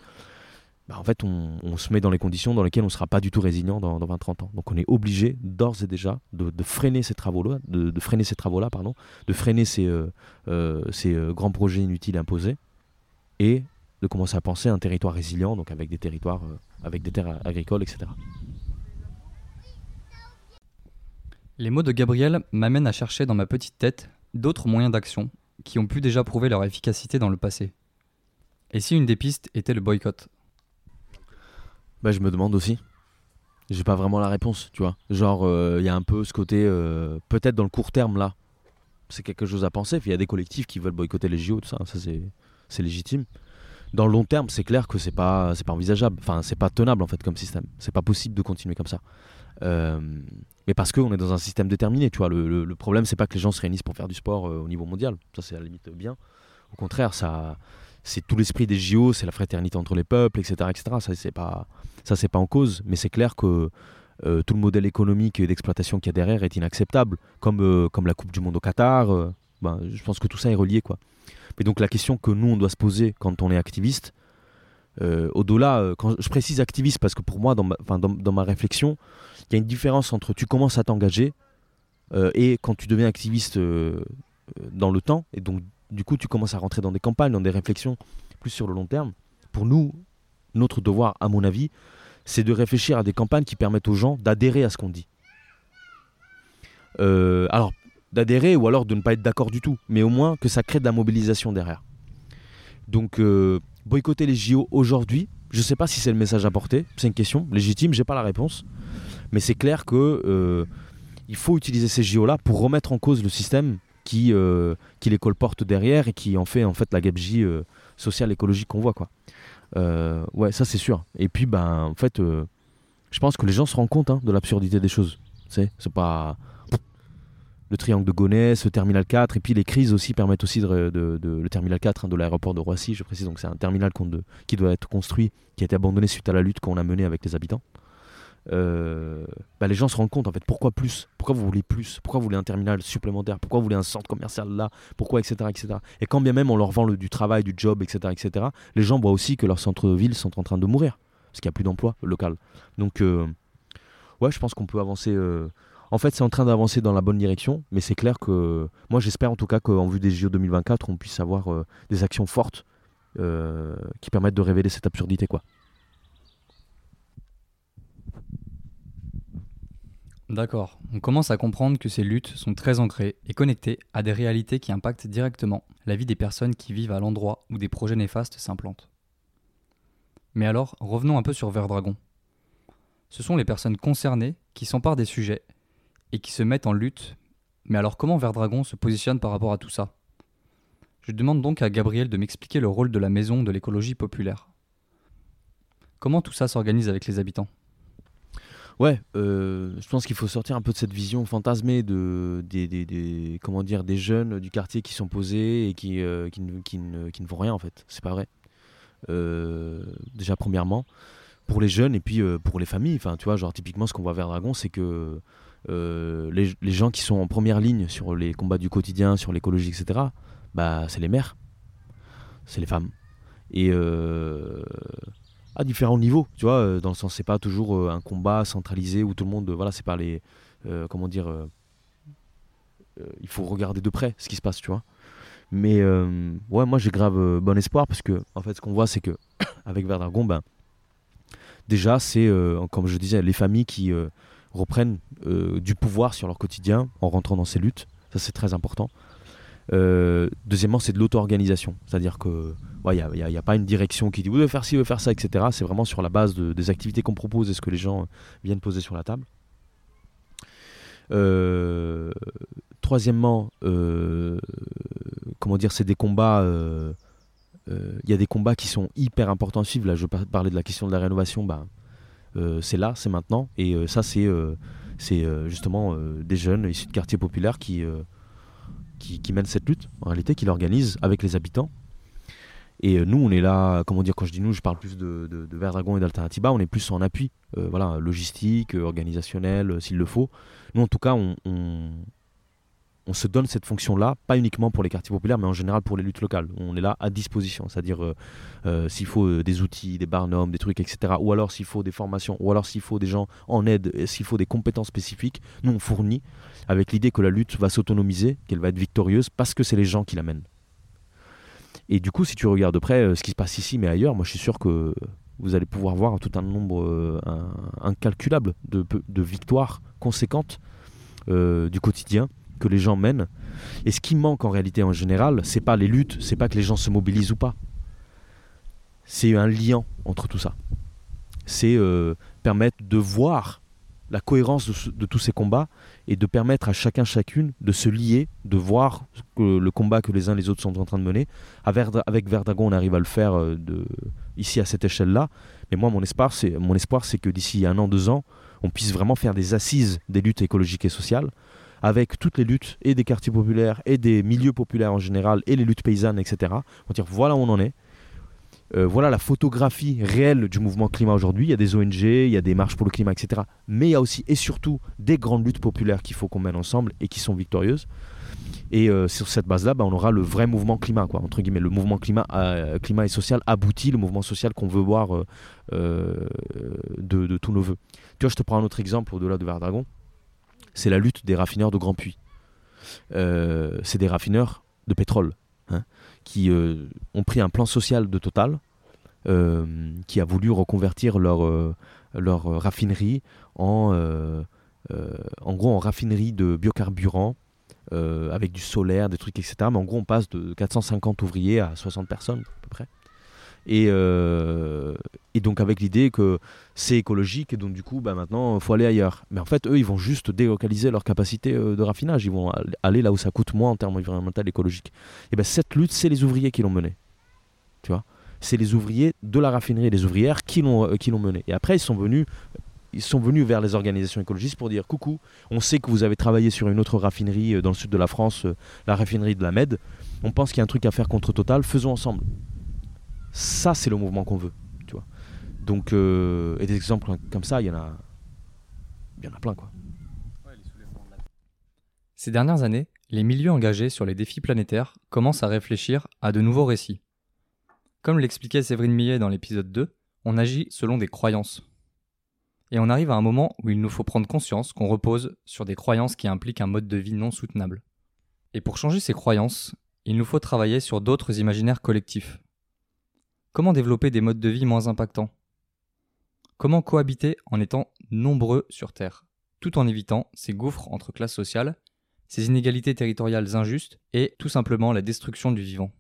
bah, en fait, on, se met dans les conditions dans lesquelles on ne sera pas du tout résilient dans, 20-30 ans. Donc on est obligé d'ores et déjà de, freiner ces travaux-là, de, freiner ces travaux-là, pardon, de freiner ces, euh, euh, ces euh, grands projets inutiles imposés et de commencer à penser un territoire résilient, donc avec des territoires, euh, avec des terres agricoles, etc. Les mots de Gabriel m'amènent à chercher dans ma petite tête d'autres moyens d'action qui ont pu déjà prouver leur efficacité dans le passé. Et si une des pistes était le boycott? Bah je me demande aussi. J'ai pas vraiment la réponse, tu vois. Genre, il euh, y a un peu ce côté, euh, peut-être dans le court terme là, c'est quelque chose à penser. Il y a des collectifs qui veulent boycotter les JO, tout ça, ça c'est légitime dans le long terme, c'est clair que c'est pas, c'est pas envisageable. Enfin, c'est pas tenable en fait comme système. C'est pas possible de continuer comme ça. Euh, mais parce qu'on est dans un système déterminé, tu vois. Le, le, problème, c'est pas que les gens se réunissent pour faire du sport euh, au niveau mondial. Ça, c'est à la limite bien. Au contraire, ça, c'est tout l'esprit des JO, c'est la fraternité entre les peuples, etc., etc. Ça, c'est pas, ça, c'est pas en cause. Mais c'est clair que euh, tout le modèle économique et d'exploitation qu'il y a derrière est inacceptable, comme, comme la Coupe du Monde au Qatar. Ben, je pense que tout ça est relié, quoi. Mais donc la question que nous, on doit se poser quand on est activiste, euh, au-delà, euh, quand je précise activiste parce que pour moi, dans ma, dans, dans ma réflexion, il y a une différence entre tu commences à t'engager euh, et quand tu deviens activiste dans le temps, et donc du coup tu commences à rentrer dans des campagnes, dans des réflexions plus sur le long terme. Pour nous, notre devoir, à mon avis, c'est de réfléchir à des campagnes qui permettent aux gens d'adhérer à ce qu'on dit. alors, d'adhérer ou alors de ne pas être d'accord du tout, mais au moins que ça crée de la mobilisation derrière. Donc euh, boycotter les JO aujourd'hui, je ne sais pas si c'est le message à porter, c'est une question légitime, j'ai pas la réponse, mais c'est clair que euh, il faut utiliser ces JO là pour remettre en cause le système qui, euh, qui les colporte derrière et qui en fait en fait la gabegie sociale écologique qu'on voit quoi. ouais, ça c'est sûr. Et puis ben en fait, je pense que les gens se rendent compte hein, de l'absurdité des choses. C'est pas le triangle de Gonesse, le terminal 4, et puis les crises aussi permettent aussi de, le terminal 4 hein, de l'aéroport de Roissy, je précise, donc c'est un terminal qui doit être construit, qui a été abandonné suite à la lutte qu'on a menée avec les habitants. euh, bah, les gens se rendent compte en fait pourquoi plus pourquoi vous voulez plus pourquoi vous voulez un terminal supplémentaire pourquoi vous voulez un centre commercial là pourquoi etc etc et quand bien même on leur vend du travail du job etc etc les gens voient aussi que leurs centres-villes sont en train de mourir parce qu'il n'y a plus d'emploi local donc euh, ouais je pense qu'on peut avancer euh, en fait c'est en train d'avancer dans la bonne direction mais c'est clair que moi j'espère en tout cas qu'en vue des JO 2024 on puisse avoir euh, des actions fortes euh, qui permettent de révéler cette absurdité quoi D'accord, on commence à comprendre que ces luttes sont très ancrées et connectées à des réalités qui impactent directement la vie des personnes qui vivent à l'endroit où des projets néfastes s'implantent. Mais alors, revenons un peu sur Verdragon. Ce sont les personnes concernées qui s'emparent des sujets et qui se mettent en lutte. Mais alors comment Verdragon se positionne par rapport à tout ça? Je demande donc à Gabriel de m'expliquer le rôle de la maison de l'écologie populaire. Comment tout ça s'organise avec les habitants? Ouais, euh, je pense qu'il faut sortir un peu de cette vision fantasmée de, des, comment dire, des jeunes du quartier qui sont posés et qui, euh, qui, ne, qui, ne, font rien en fait. C'est pas vrai. Euh, déjà, premièrement, pour les jeunes et puis pour les familles. Enfin, tu vois, genre typiquement, ce qu'on voit vers Dragon, c'est que les, les gens qui sont en première ligne sur les combats du quotidien, sur l'écologie, etc., bah, c'est les mères, c'est les femmes. Et euh, à différents niveaux, tu vois, euh, dans le sens, c'est pas toujours euh, un combat centralisé où tout le monde, euh, voilà, c'est pas les, euh, comment dire, euh, euh, il faut regarder de près ce qui se passe, tu vois. Mais euh, ouais, moi j'ai grave euh, bon espoir parce que, en fait, ce qu'on voit, c'est que avec Verdragon, ben, déjà, c'est, euh, comme je disais, les familles qui euh, reprennent euh, du pouvoir sur leur quotidien en rentrant dans ces luttes. Ça, c'est très important. Euh, deuxièmement, c'est de l'auto-organisation. C'est-à-dire que il n'y a, pas une direction qui dit vous devez faire ci, vous devez faire ça, etc. C'est vraiment sur la base de- des activités qu'on propose et ce que les gens viennent poser sur la table. Euh, troisièmement, comment dire, c'est des combats. Il y a des combats qui sont hyper importants à suivre. Là, je par- parlais de la question de la rénovation. Bah, c'est là, c'est maintenant. Et euh, ça, c'est euh, c'est euh, justement euh, des jeunes issus de quartiers populaires qui, euh, qui, mènent cette lutte, en réalité, qui l'organisent avec les habitants. Et euh, nous, on est là, comment dire, quand je dis nous, je parle plus de, de, Verdragon et d'Alternativa, on est plus en appui, euh, voilà, logistique, euh, organisationnel, euh, s'il le faut. Nous, en tout cas, on, on se donne cette fonction-là, pas uniquement pour les quartiers populaires, mais en général pour les luttes locales. On est là à disposition, c'est-à-dire euh, euh, s'il faut euh, des outils, des barnums, des trucs, etc., ou alors s'il faut des formations, ou alors s'il faut des gens en aide, s'il faut des compétences spécifiques, nous, on fournit avec l'idée que la lutte va s'autonomiser, qu'elle va être victorieuse, parce que c'est les gens qui la mènent. Et du coup, si tu regardes de près ce qui se passe ici, mais ailleurs, moi je suis sûr que vous allez pouvoir voir tout un nombre incalculable de, victoires conséquentes du quotidien que les gens mènent. Et ce qui manque en réalité en général, c'est pas les luttes, c'est pas que les gens se mobilisent ou pas. C'est un lien entre tout ça. C'est euh, permettre de voir la cohérence de, tous ces combats et de permettre à chacun chacune de se lier, de voir le combat que les uns les autres sont en train de mener. Avec, Verdragon, on arrive à le faire euh, ici à cette échelle-là. Mais moi, mon espoir, c'est mon espoir, c'est que d'ici un an, deux ans, on puisse vraiment faire des assises des luttes écologiques et sociales, avec toutes les luttes et des quartiers populaires et des milieux populaires en général et les luttes paysannes, etc. On dire voilà où on en est. Euh, voilà la photographie réelle du mouvement climat aujourd'hui. Il y a des ONG, il y a des marches pour le climat, etc. Mais il y a aussi et surtout des grandes luttes populaires qu'il faut qu'on mène ensemble et qui sont victorieuses. Et euh, sur cette base-là, bah, on aura le vrai mouvement climat, entre guillemets, le mouvement climat, euh, et social abouti, le mouvement social qu'on veut voir de, de tous nos voeux. Tu vois, je te prends un autre exemple au-delà de Verdragon. C'est la lutte des raffineurs de Grand Puy. Euh, c'est des raffineurs de pétrole hein, qui euh, ont pris un plan social de Total, euh, qui a voulu reconvertir leur, leur raffinerie en, en gros en raffinerie de biocarburants avec du solaire, des trucs, etc. Mais en gros, on passe de 450 ouvriers à 60 personnes à peu près. Et, euh, et donc avec l'idée que c'est écologique et donc du coup bah maintenant il faut aller ailleurs. Mais en fait eux ils vont juste délocaliser leur capacité euh, de raffinage, ils vont al- aller là où ça coûte moins en termes environnementaux et écologiques. Et ben cette lutte c'est les ouvriers qui l'ont menée. Tu vois? C'est les ouvriers de la raffinerie et les ouvrières qui l'ont euh, qui l'ont menée. Et après ils sont venus ils sont venus vers les organisations écologistes pour dire coucou, on sait que vous avez travaillé sur une autre raffinerie dans le sud de la France, la raffinerie de la Med. On pense qu'il y a un truc à faire contre Total, faisons ensemble. Ça, c'est le mouvement qu'on veut, euh, et des exemples comme ça, il y en a, il y en a plein quoi. Ces dernières années, les milieux engagés sur les défis planétaires commencent à réfléchir à de nouveaux récits. Comme l'expliquait Séverine Millet dans l'épisode 2, on agit selon des croyances. Et on arrive à un moment où il nous faut prendre conscience qu'on repose sur des croyances qui impliquent un mode de vie non soutenable. Et pour changer ces croyances, il nous faut travailler sur d'autres imaginaires collectifs. Comment développer des modes de vie moins impactants? Comment cohabiter en étant nombreux sur Terre, tout en évitant ces gouffres entre classes sociales, ces inégalités territoriales injustes et tout simplement la destruction du vivant.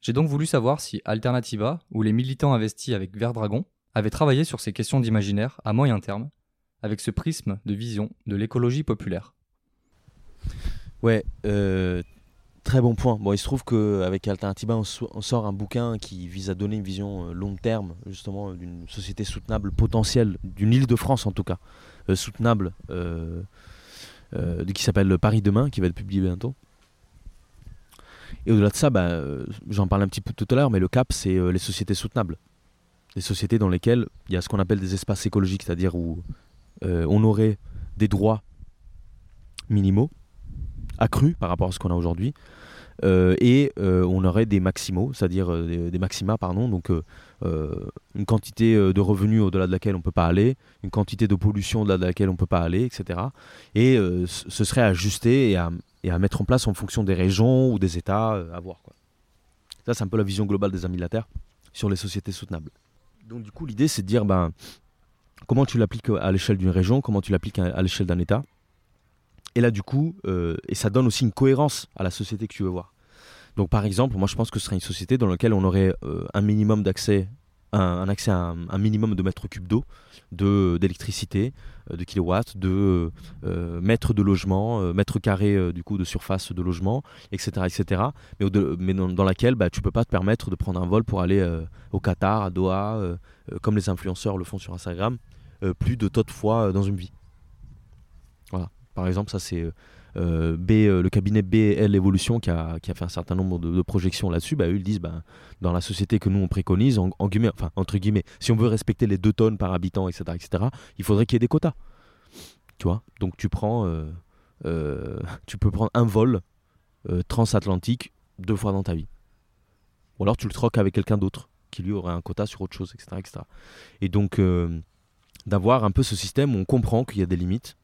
J'ai donc voulu savoir si Alternativa, ou les militants investis avec Vert Dragon, avaient travaillé sur ces questions d'imaginaire à moyen terme, avec ce prisme de vision de l'écologie populaire. Ouais, euh, très bon point. Bon, il se trouve qu'avec Alternativa, on, sort un bouquin qui vise à donner une vision euh, long terme, justement, d'une société soutenable potentielle, d'une île de France en tout cas, euh, soutenable, qui s'appelle Paris Demain, qui va être publié bientôt. Et au-delà de ça, bah, j'en parle un petit peu tout à l'heure, mais le cap, c'est les sociétés soutenables. Les sociétés dans lesquelles il y a ce qu'on appelle des espaces écologiques, c'est-à-dire où on aurait des droits minimaux, accru par rapport à ce qu'on a aujourd'hui. Euh, et euh, on aurait des maximaux, c'est-à-dire euh, des, maxima, pardon, donc une quantité de revenus au-delà de laquelle on ne peut pas aller, une quantité de pollution au-delà de laquelle on ne peut pas aller, etc. Et ce serait ajusté et à, et à, mettre en place en fonction des régions ou des États à voir. Ça, c'est un peu la vision globale des amis sur les sociétés soutenables. Donc du coup, l'idée, c'est de dire ben, comment tu l'appliques à l'échelle d'une région, comment tu l'appliques à l'échelle d'un État? Et là, du coup, euh, et ça donne aussi une cohérence à la société que tu veux voir. Donc, par exemple, moi, je pense que ce serait une société dans laquelle on aurait euh, un minimum d'accès, un, accès à un, minimum de mètres cubes d'eau, de d'électricité, euh, de kilowatts, de mètres de logement, mètres carrés du coup de surface de logement, etc., etc. Mais, dans, laquelle bah, tu peux pas te permettre de prendre un vol pour aller au Qatar, à Doha, comme les influenceurs le font sur Instagram, plus de de fois dans une vie. Par exemple, ça c'est euh, B, euh, le cabinet BL Evolution qui a, fait un certain nombre de, projections là-dessus. Bah, eux ils disent bah, dans la société que nous on préconise, entre guillemets, si on veut respecter les 2 tonnes par habitant, etc., etc., il faudrait qu'il y ait des quotas. Tu vois? Donc tu prends, euh, tu peux prendre un vol transatlantique deux fois dans ta vie. Ou alors tu le troques avec quelqu'un d'autre qui lui aurait un quota sur autre chose, etc. etc. Et donc d'avoir un peu ce système où on comprend qu'il y a des limites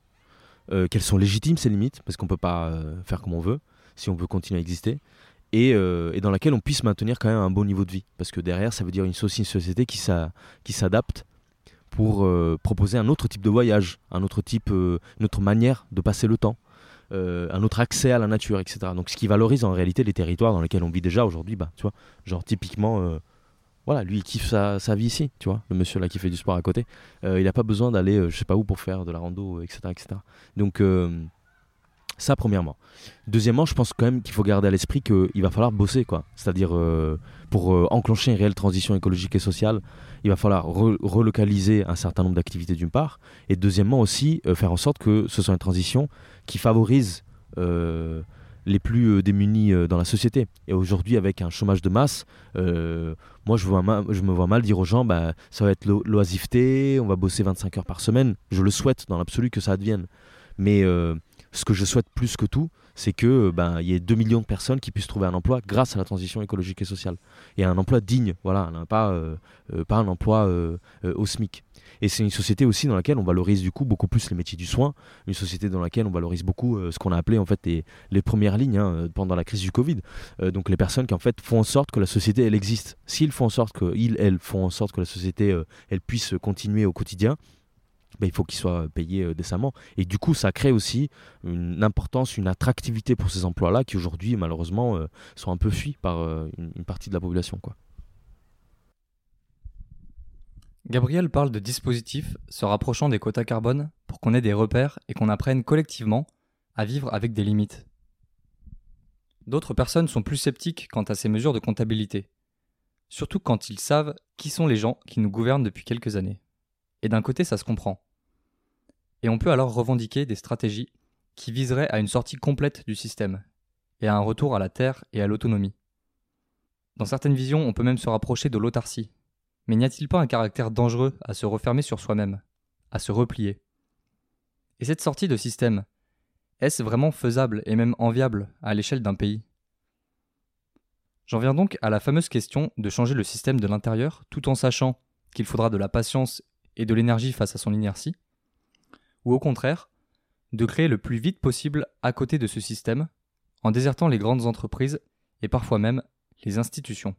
euh, qu'elles sont légitimes ces limites, parce qu'on ne peut pas euh, faire comme on veut, si on veut continuer à exister, euh, et, dans laquelle on puisse maintenir quand même un bon niveau de vie. Parce que derrière, ça veut dire une société qui s'adapte pour proposer un autre type de voyage, un autre type, une autre manière de passer le temps. un autre accès à la nature, etc. Donc ce qui valorise en réalité les territoires dans lesquels on vit déjà aujourd'hui, bah, tu vois, genre typiquement voilà, lui il kiffe sa, vie ici, tu vois, le monsieur là qui fait du sport à côté. Euh, il n'a pas besoin d'aller, euh, je sais pas où pour faire de la rando, etc. etc. Donc, euh, ça premièrement. Deuxièmement, je pense quand même qu'il faut garder à l'esprit qu'il va falloir bosser, quoi. C'est-à-dire, pour enclencher une réelle transition écologique et sociale, il va falloir relocaliser un certain nombre d'activités d'une part, et deuxièmement aussi faire en sorte que ce soit une transition qui favorise les plus euh, démunis euh, dans la société. Et aujourd'hui, avec un chômage de masse, euh, moi je, me vois mal dire aux gens bah, ça va être l'oisiveté, on va bosser 25 heures par semaine. Je le souhaite dans l'absolu que ça advienne. Mais ce que je souhaite plus que tout, c'est que ben il y ait 2 millions de personnes qui puissent trouver un emploi grâce à la transition écologique et sociale. Et un emploi digne, voilà, pas, pas un emploi au SMIC. Et c'est une société aussi dans laquelle on valorise du coup beaucoup plus les métiers du soin, une société dans laquelle on valorise beaucoup euh, ce qu'on a appelé en fait les, premières lignes hein, pendant la crise du Covid. Euh, donc les personnes qui en fait font en sorte que la société elle existe. S'ils font en sorte que ils elles font en sorte que la société euh, elle puisse continuer au quotidien, ben, il faut qu'ils soient payés décemment. Et du coup, ça crée aussi une importance, une attractivité pour ces emplois-là qui aujourd'hui, malheureusement, sont un peu fuis par une, une, partie de la population. Quoi. Gabriel parle de dispositifs se rapprochant des quotas carbone pour qu'on ait des repères et qu'on apprenne collectivement à vivre avec des limites. D'autres personnes sont plus sceptiques quant à ces mesures de comptabilité, surtout quand ils savent qui sont les gens qui nous gouvernent depuis quelques années. Et d'un côté, ça se comprend. Et on peut alors revendiquer des stratégies qui viseraient à une sortie complète du système, et à un retour à la terre et à l'autonomie. Dans certaines visions, on peut même se rapprocher de l'autarcie, mais n'y a-t-il pas un caractère dangereux à se refermer sur soi-même, à se replier, Et cette sortie de système, est-ce vraiment faisable et même enviable à l'échelle d'un pays? J'en viens donc à la fameuse question de changer le système de l'intérieur tout en sachant qu'il faudra de la patience et de l'énergie face à son inertie, ou au contraire, de créer le plus vite possible à côté de ce système, en désertant les grandes entreprises et parfois même les institutions.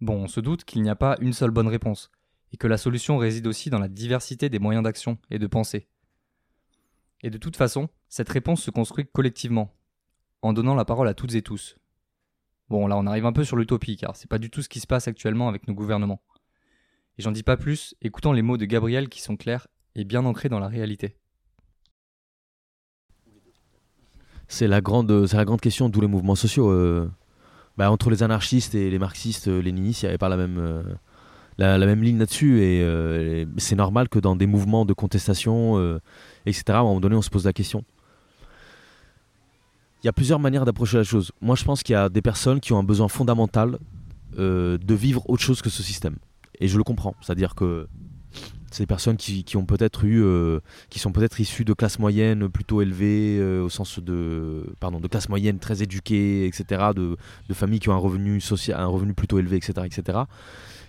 Bon, on se doute qu'il n'y a pas une seule bonne réponse, et que la solution réside aussi dans la diversité des moyens d'action et de pensée. Et de toute façon, cette réponse se construit collectivement, en donnant la parole à toutes et tous. Bon, là on arrive un peu sur l'utopie, car c'est pas du tout ce qui se passe actuellement avec nos gouvernements. Et j'en dis pas plus, écoutant les mots de Gabriel qui sont clairs et bien ancrés dans la réalité. C'est la grande, c'est la grande question d'où les mouvements sociaux. Euh, bah, entre les anarchistes et les marxistes, euh, léninistes, il n'y avait pas la même, euh, la, même ligne là-dessus. Et, c'est normal que dans des mouvements de contestation, etc., à un moment donné, on se pose la question. Il y a plusieurs manières d'approcher la chose. Moi, je pense qu'il y a des personnes qui ont un besoin fondamental de vivre autre chose que ce système. Et je le comprends. C'est-à-dire que c'est des personnes qui, ont peut-être eu, euh, qui sont peut-être issues de classes moyennes plutôt élevées, euh, au sens de, pardon, de classes moyennes très éduquées, etc., de, familles qui ont un revenu social, un revenu plutôt élevé, etc., etc.,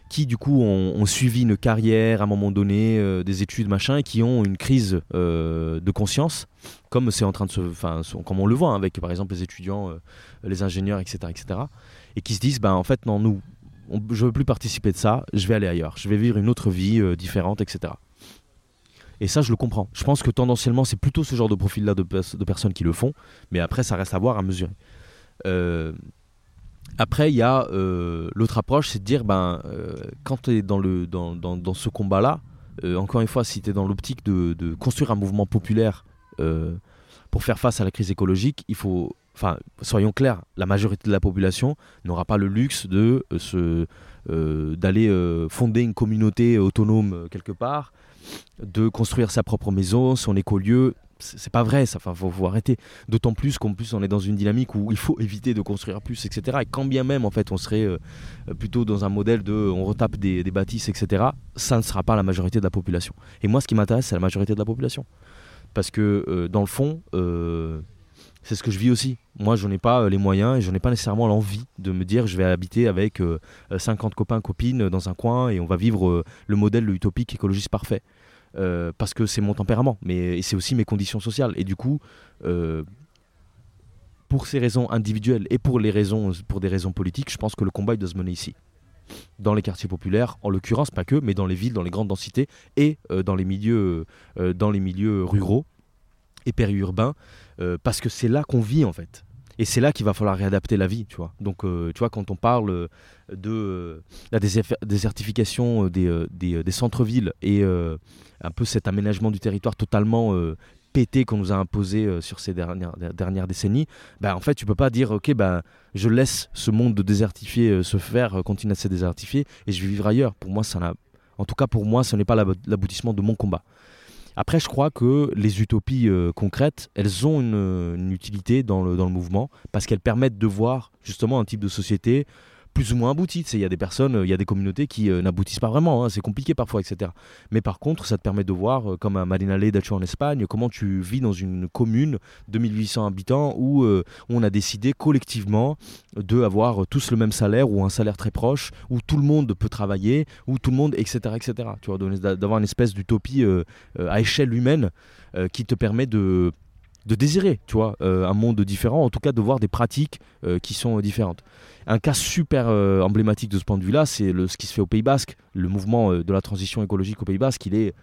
qui du coup ont, suivi une carrière à un moment donné, euh, des études, machin, et qui ont une crise de conscience, comme c'est en train de se, enfin, comme on le voit hein, avec par exemple les étudiants, les ingénieurs, etc., etc., et qui se disent, ben en fait non, nous, je veux plus participer de ça, je vais aller ailleurs, je vais vivre une autre vie euh, différente, etc. Et ça, je le comprends. Je pense que tendanciellement, c'est plutôt ce genre de profil-là de, personnes qui le font, mais après, ça reste à voir, à mesurer. Euh, après, il y a euh, l'autre approche, c'est de dire, ben, quand tu es dans, le, dans, dans, ce combat-là, encore une fois, si tu es dans l'optique de, construire un mouvement populaire pour faire face à la crise écologique, il faut enfin, soyons clairs, la majorité de la population n'aura pas le luxe de euh, euh, d'aller euh, fonder une communauté autonome quelque part, de construire sa propre maison, son écolieu. C'est pas vrai, ça. Enfin, faut, arrêter. D'autant plus qu'en plus on est dans une dynamique où il faut éviter de construire plus, etc. Et quand bien même en fait on serait plutôt dans un modèle de on retape des, des bâtisses, etc. Ça ne sera pas la majorité de la population. Et moi, ce qui m'intéresse, c'est la majorité de la population, parce que dans le fond c'est ce que je vis aussi. Moi, je n'ai pas euh, les moyens et je n'ai pas nécessairement l'envie de me dire je vais habiter avec 50 euh, copains, copines dans un coin et on va vivre euh, le modèle utopique écologiste parfait. parce que c'est mon tempérament, mais c'est aussi mes conditions sociales. Et du coup, pour ces raisons individuelles et pour, les raisons, pour des raisons politiques, je pense que le combat doit se mener ici. Dans les quartiers populaires, en l'occurrence, pas que, mais dans les villes, dans les grandes densités et dans, les milieux, dans les milieux ruraux et périurbains euh, parce que c'est là qu'on vit en fait. Et c'est là qu'il va falloir réadapter la vie, tu vois. Donc, euh, tu vois, quand on parle de la désertification des, centres-villes et un peu cet aménagement du territoire totalement pété qu'on nous a imposé sur ces dernières, décennies, bah, en fait, tu peux pas dire, ok, bah, je laisse ce monde de désertifié se faire, continuer à se désertifier, et je vais vivre ailleurs. Pour moi, ça. En tout cas, pour moi, ce n'est pas l'aboutissement de mon combat. Après, je crois que les utopies euh, concrètes, elles ont une, utilité dans le, dans le mouvement parce qu'elles permettent de voir justement un type de société plus ou moins abouti. Il y a des personnes, il y a des communautés qui euh, n'aboutissent pas vraiment, hein. c'est compliqué parfois, etc. Mais par contre, ça te permet de voir, euh, comme à Marinale d'Acho en Espagne, comment tu vis dans une commune de 1800 habitants où, euh, on a décidé collectivement de avoir tous le même salaire ou un salaire très proche, où tout le monde peut travailler, où tout le monde, etc., etc. Tu vois, d'avoir une espèce d'utopie à échelle humaine qui te permet de de désirer, tu vois, un monde différent, en tout cas de voir des pratiques qui sont différentes. Un cas super euh, emblématique de ce point de vue-là, c'est ce qui se fait au Pays Basque. Le mouvement euh, de la transition écologique au Pays Basque, il est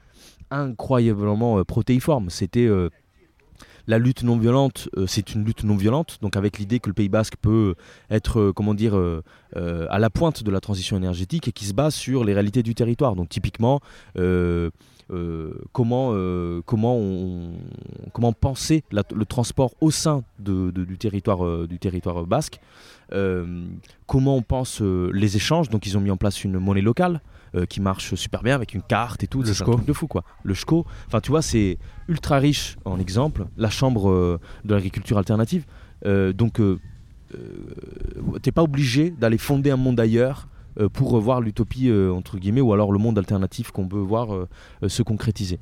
incroyablement euh, protéiforme. C'était la lutte non violente, c'est une lutte non violente, donc avec l'idée que le Pays Basque peut être, comment dire, à la pointe de la transition énergétique et qui se base sur les réalités du territoire. Donc typiquement, comment, comment, on, comment penser le transport au sein du, territoire, du territoire basque. Euh, comment on pense euh, les échanges. Donc ils ont mis en place une monnaie locale euh, qui marche super bien avec une carte et tout. Le SCO. de fou quoi. Le SCO. Enfin tu vois c'est ultra riche en exemple. La chambre de l'agriculture alternative. donc t'es pas obligé d'aller fonder un monde ailleurs pour voir l'utopie entre guillemets ou alors le monde alternatif qu'on peut voir se concrétiser.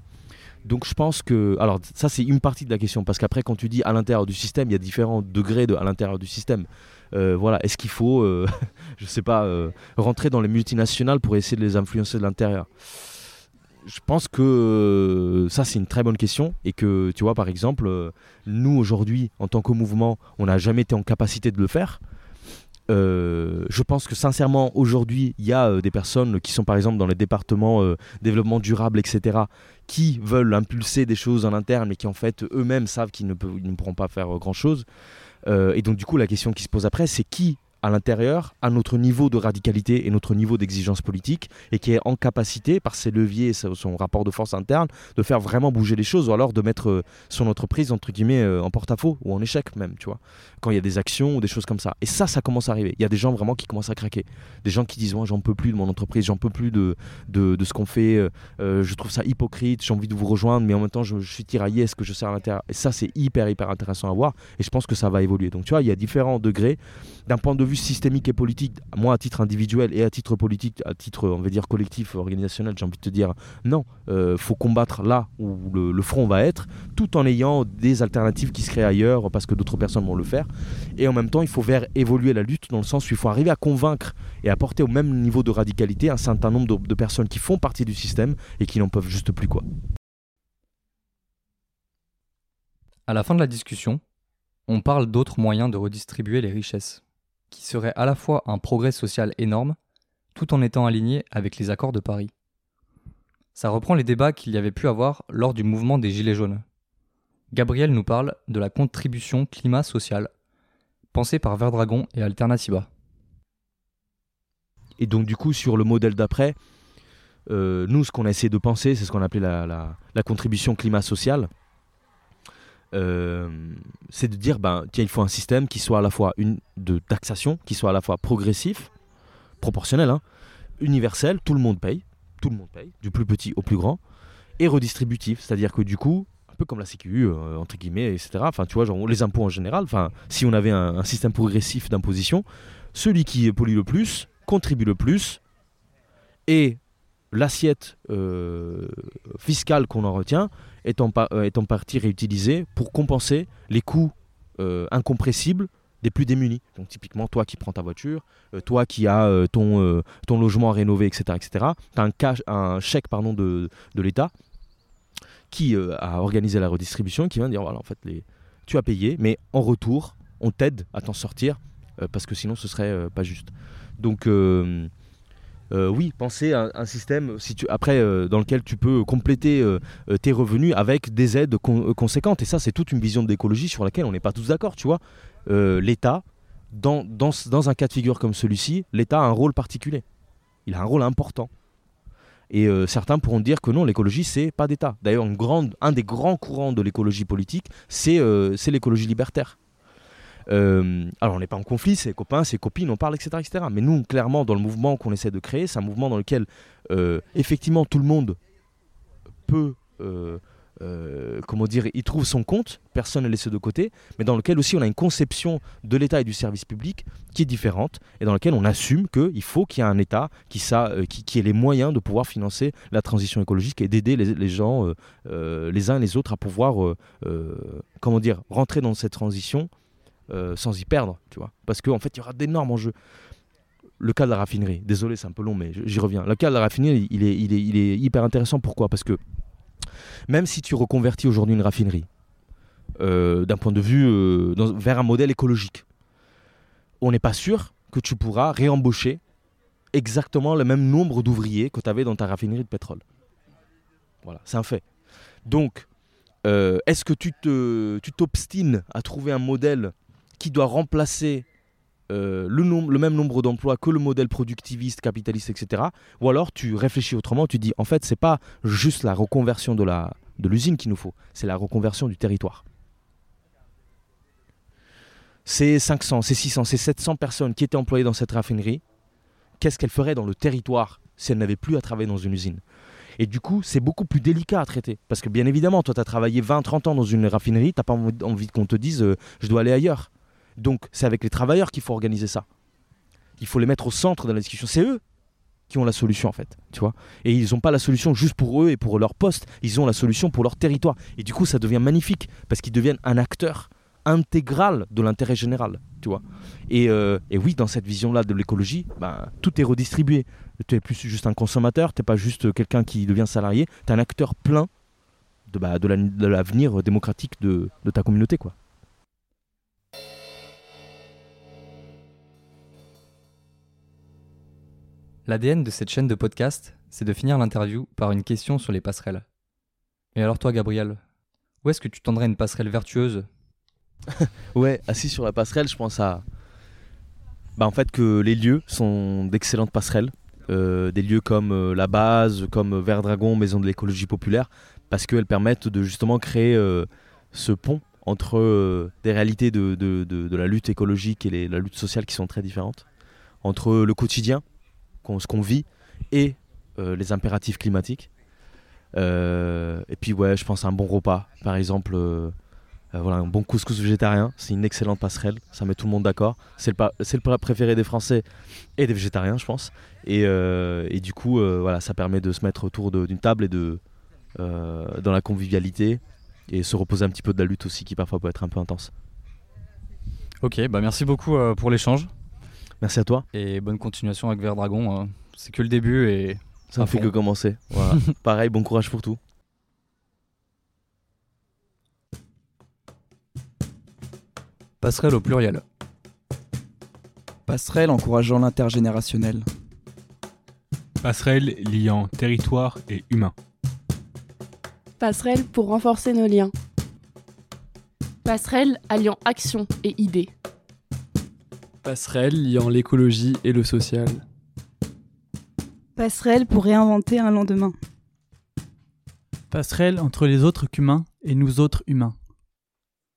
Donc je pense que, alors ça c'est une partie de la question, parce qu'après quand tu dis à l'intérieur du système, il y a différents degrés de à l'intérieur du système. Euh, voilà, est-ce qu'il faut, euh, je sais pas, euh, rentrer dans les multinationales pour essayer de les influencer de l'intérieur? Je pense que ça c'est une très bonne question et que tu vois par exemple, nous aujourd'hui en tant que mouvement, on n'a jamais été en capacité de le faire. Euh, je pense que sincèrement, aujourd'hui, il y a euh, des personnes qui sont par exemple dans les départements euh, développement durable, etc., qui veulent impulser des choses en interne, mais qui en fait eux-mêmes savent qu'ils ne, ne, pourront pas faire grand-chose. et donc du coup, la question qui se pose après, c'est qui à l'intérieur à notre niveau de radicalité et notre niveau d'exigence politique et qui est en capacité, par ses leviers son rapport de force interne, de faire vraiment bouger les choses ou alors de mettre euh, son entreprise entre guillemets euh, en porte-à-faux ou en échec même, tu vois, quand il y a des actions ou des choses comme ça. Et ça, ça commence à arriver. Il y a des gens vraiment qui commencent à craquer. Des gens qui disent, moi j'en peux plus de mon entreprise, j'en peux plus de, de, ce qu'on fait, euh, je trouve ça hypocrite, j'ai envie de vous rejoindre, mais en même temps je, je suis tiraillé, est-ce que je sers à l'intérieur? Et ça, c'est hyper, hyper intéressant à voir et je pense que ça va évoluer. Donc tu vois, il y a différents degrés d'un point de vue systémique et politique, moi à titre individuel et à titre politique, à titre on va dire collectif, organisationnel, j'ai envie de te dire non, euh, faut combattre là où le, front va être, tout en ayant des alternatives qui se créent ailleurs parce que d'autres personnes vont le faire. Et en même temps, il faut faire évoluer la lutte dans le sens où il faut arriver à convaincre et à porter au même niveau de radicalité un certain nombre de, de personnes qui font partie du système et qui n'en peuvent juste plus quoi. À la fin de la discussion, on parle d'autres moyens de redistribuer les richesses qui serait à la fois un progrès social énorme, tout en étant aligné avec les accords de Paris. Ça reprend les débats qu'il y avait pu avoir lors du mouvement des Gilets jaunes. Gabriel nous parle de la contribution climat sociale, pensée par Verdragon et Alternativa. Et donc du coup, sur le modèle d'après, euh, nous, ce qu'on a essayé de penser, c'est ce qu'on appelait la, la contribution climat sociale. Euh, c'est de dire ben faut un système qui soit à la fois une de taxation qui soit à la fois progressif proportionnel hein, universel tout le monde paye tout le monde paye du plus petit au plus grand et redistributif. C'est à dire que du coup un peu comme la Sécu euh, entre guillemets etc enfin tu vois genre les impôts en général si on avait un système progressif d'imposition celui qui pollue le plus contribue le plus et l'assiette euh, fiscale qu'on en retient est en, euh, est en, partie réutilisée pour compenser les coûts euh, incompressibles des plus démunis. Donc typiquement, toi qui prends ta voiture, toi qui as ton, logement à rénover, etc., etc., tu as un, cash, chèque pardon, de, de l'État qui a organisé la redistribution, qui vient dire, voilà, en fait, tu as payé, mais en retour, on t'aide à t'en sortir, parce que sinon ce serait pas juste. Donc euh, oui, penser à un système après euh, dans lequel tu peux compléter euh, tes revenus avec des aides conséquentes. Et ça, c'est toute une vision de l'écologie sur laquelle on n'est pas tous d'accord, tu vois. L'État, dans, un cas de figure comme celui-ci, l'État a un rôle particulier. Il a un rôle important. Et certains pourront dire que non, l'écologie, c'est pas d'État. D'ailleurs, un des grands courants de l'écologie politique, c'est l'écologie libertaire. Euh, alors on n'est pas en conflit, c'est copains, c'est copines, on parle, etc.. Mais nous, clairement, dans le mouvement qu'on essaie de créer, c'est un mouvement dans lequel, euh, effectivement, tout le monde peut, euh, comment dire, y trouve son compte, personne n'est laissé de côté, mais dans lequel aussi on a une conception de l'État et du service public qui est différente, et dans lequel on assume qu'il faut qu'il y ait un État qui, ait les moyens de pouvoir financer la transition écologique et d'aider les, les, gens, les uns et les autres, à pouvoir, comment dire, rentrer dans cette transition euh, sans y perdre, tu vois. Parce qu'en en fait, il y aura d'énormes enjeux. Le cas de la raffinerie, désolé, c'est un peu long, mais j'y reviens. Le cas de la raffinerie, il est, hyper intéressant. Pourquoi? Parce que même si tu reconvertis aujourd'hui une raffinerie, euh, d'un point de vue euh, vers un modèle écologique, on n'est pas sûr que tu pourras réembaucher exactement le même nombre d'ouvriers que tu avais dans ta raffinerie de pétrole. Voilà, c'est un fait. Donc, est-ce que tu t'obstines à trouver un modèle qui doit remplacer euh, le, même nombre d'emplois que le modèle productiviste, capitaliste, etc. Ou alors tu réfléchis autrement, tu dis en fait c'est pas juste la reconversion de l'usine qu'il nous faut, c'est la reconversion du territoire. Ces 500, ces 600, ces 700 personnes qui étaient employées dans cette raffinerie, qu'est-ce qu'elles feraient dans le territoire si elles n'avaient plus à travailler dans une usine? Et du coup, c'est beaucoup plus délicat à traiter. Parce que bien évidemment, toi, tu as travaillé 20-30 ans dans une raffinerie, tu n'as pas envie qu'on te dise euh, je dois aller ailleurs. Donc c'est avec les travailleurs qu'il faut organiser ça. Il faut les mettre au centre de la discussion. C'est eux qui ont la solution en fait, tu vois. Et ils n'ont pas la solution juste pour eux et pour leur poste, ils ont la solution pour leur territoire. Et du coup, ça devient magnifique parce qu'ils deviennent un acteur intégral de l'intérêt général, tu vois. Et, euh, oui, dans cette vision-là de l'écologie, ben, tout est redistribué. Tu n'es plus juste un consommateur, tu n'es pas juste quelqu'un qui devient salarié, tu es un acteur plein de, bah, de l'avenir démocratique de, de ta communauté, quoi. L'ADN de cette chaîne de podcast, c'est de finir l'interview par une question sur les passerelles. Et alors toi, Gabriel, où est-ce que tu tendrais une passerelle vertueuse? Ouais, assis sur la passerelle, je pense à. Bah, en fait, que les lieux sont d'excellentes passerelles. Euh, des lieux comme euh, la base, comme Vert Dragon, Maison de l'écologie populaire, parce qu'elles permettent de justement créer euh, ce pont entre euh, des réalités de, de- de- la lutte écologique et la lutte sociale qui sont très différentes, entre le quotidien, ce qu'on vit, et euh, les impératifs climatiques. Euh, et puis ouais, je pense à un bon repas, par exemple. euh, voilà, un bon couscous végétarien, c'est une excellente passerelle, ça met tout le monde d'accord. C'est le, plat préféré des Français et des végétariens, je pense. Et, et du coup, voilà, ça permet de se mettre autour d'une table et de dans la convivialité et se reposer un petit peu de la lutte aussi, qui parfois peut être un peu intense. Ok, bah merci beaucoup pour l'échange Merci à toi. et bonne continuation avec Vert Dragon. euh, c'est que le début et Ça ne fait fond. que commencer. Voilà. Pareil, bon courage pour tout. passerelle au pluriel. Passerelle encourageant l'intergénérationnel. Passerelle liant territoire et humain. Passerelle pour renforcer nos liens. Passerelle alliant action et idées. Passerelle liant l'écologie et le social. Passerelle pour réinventer un lendemain. Passerelle entre les autres qu'humains et nous autres humains.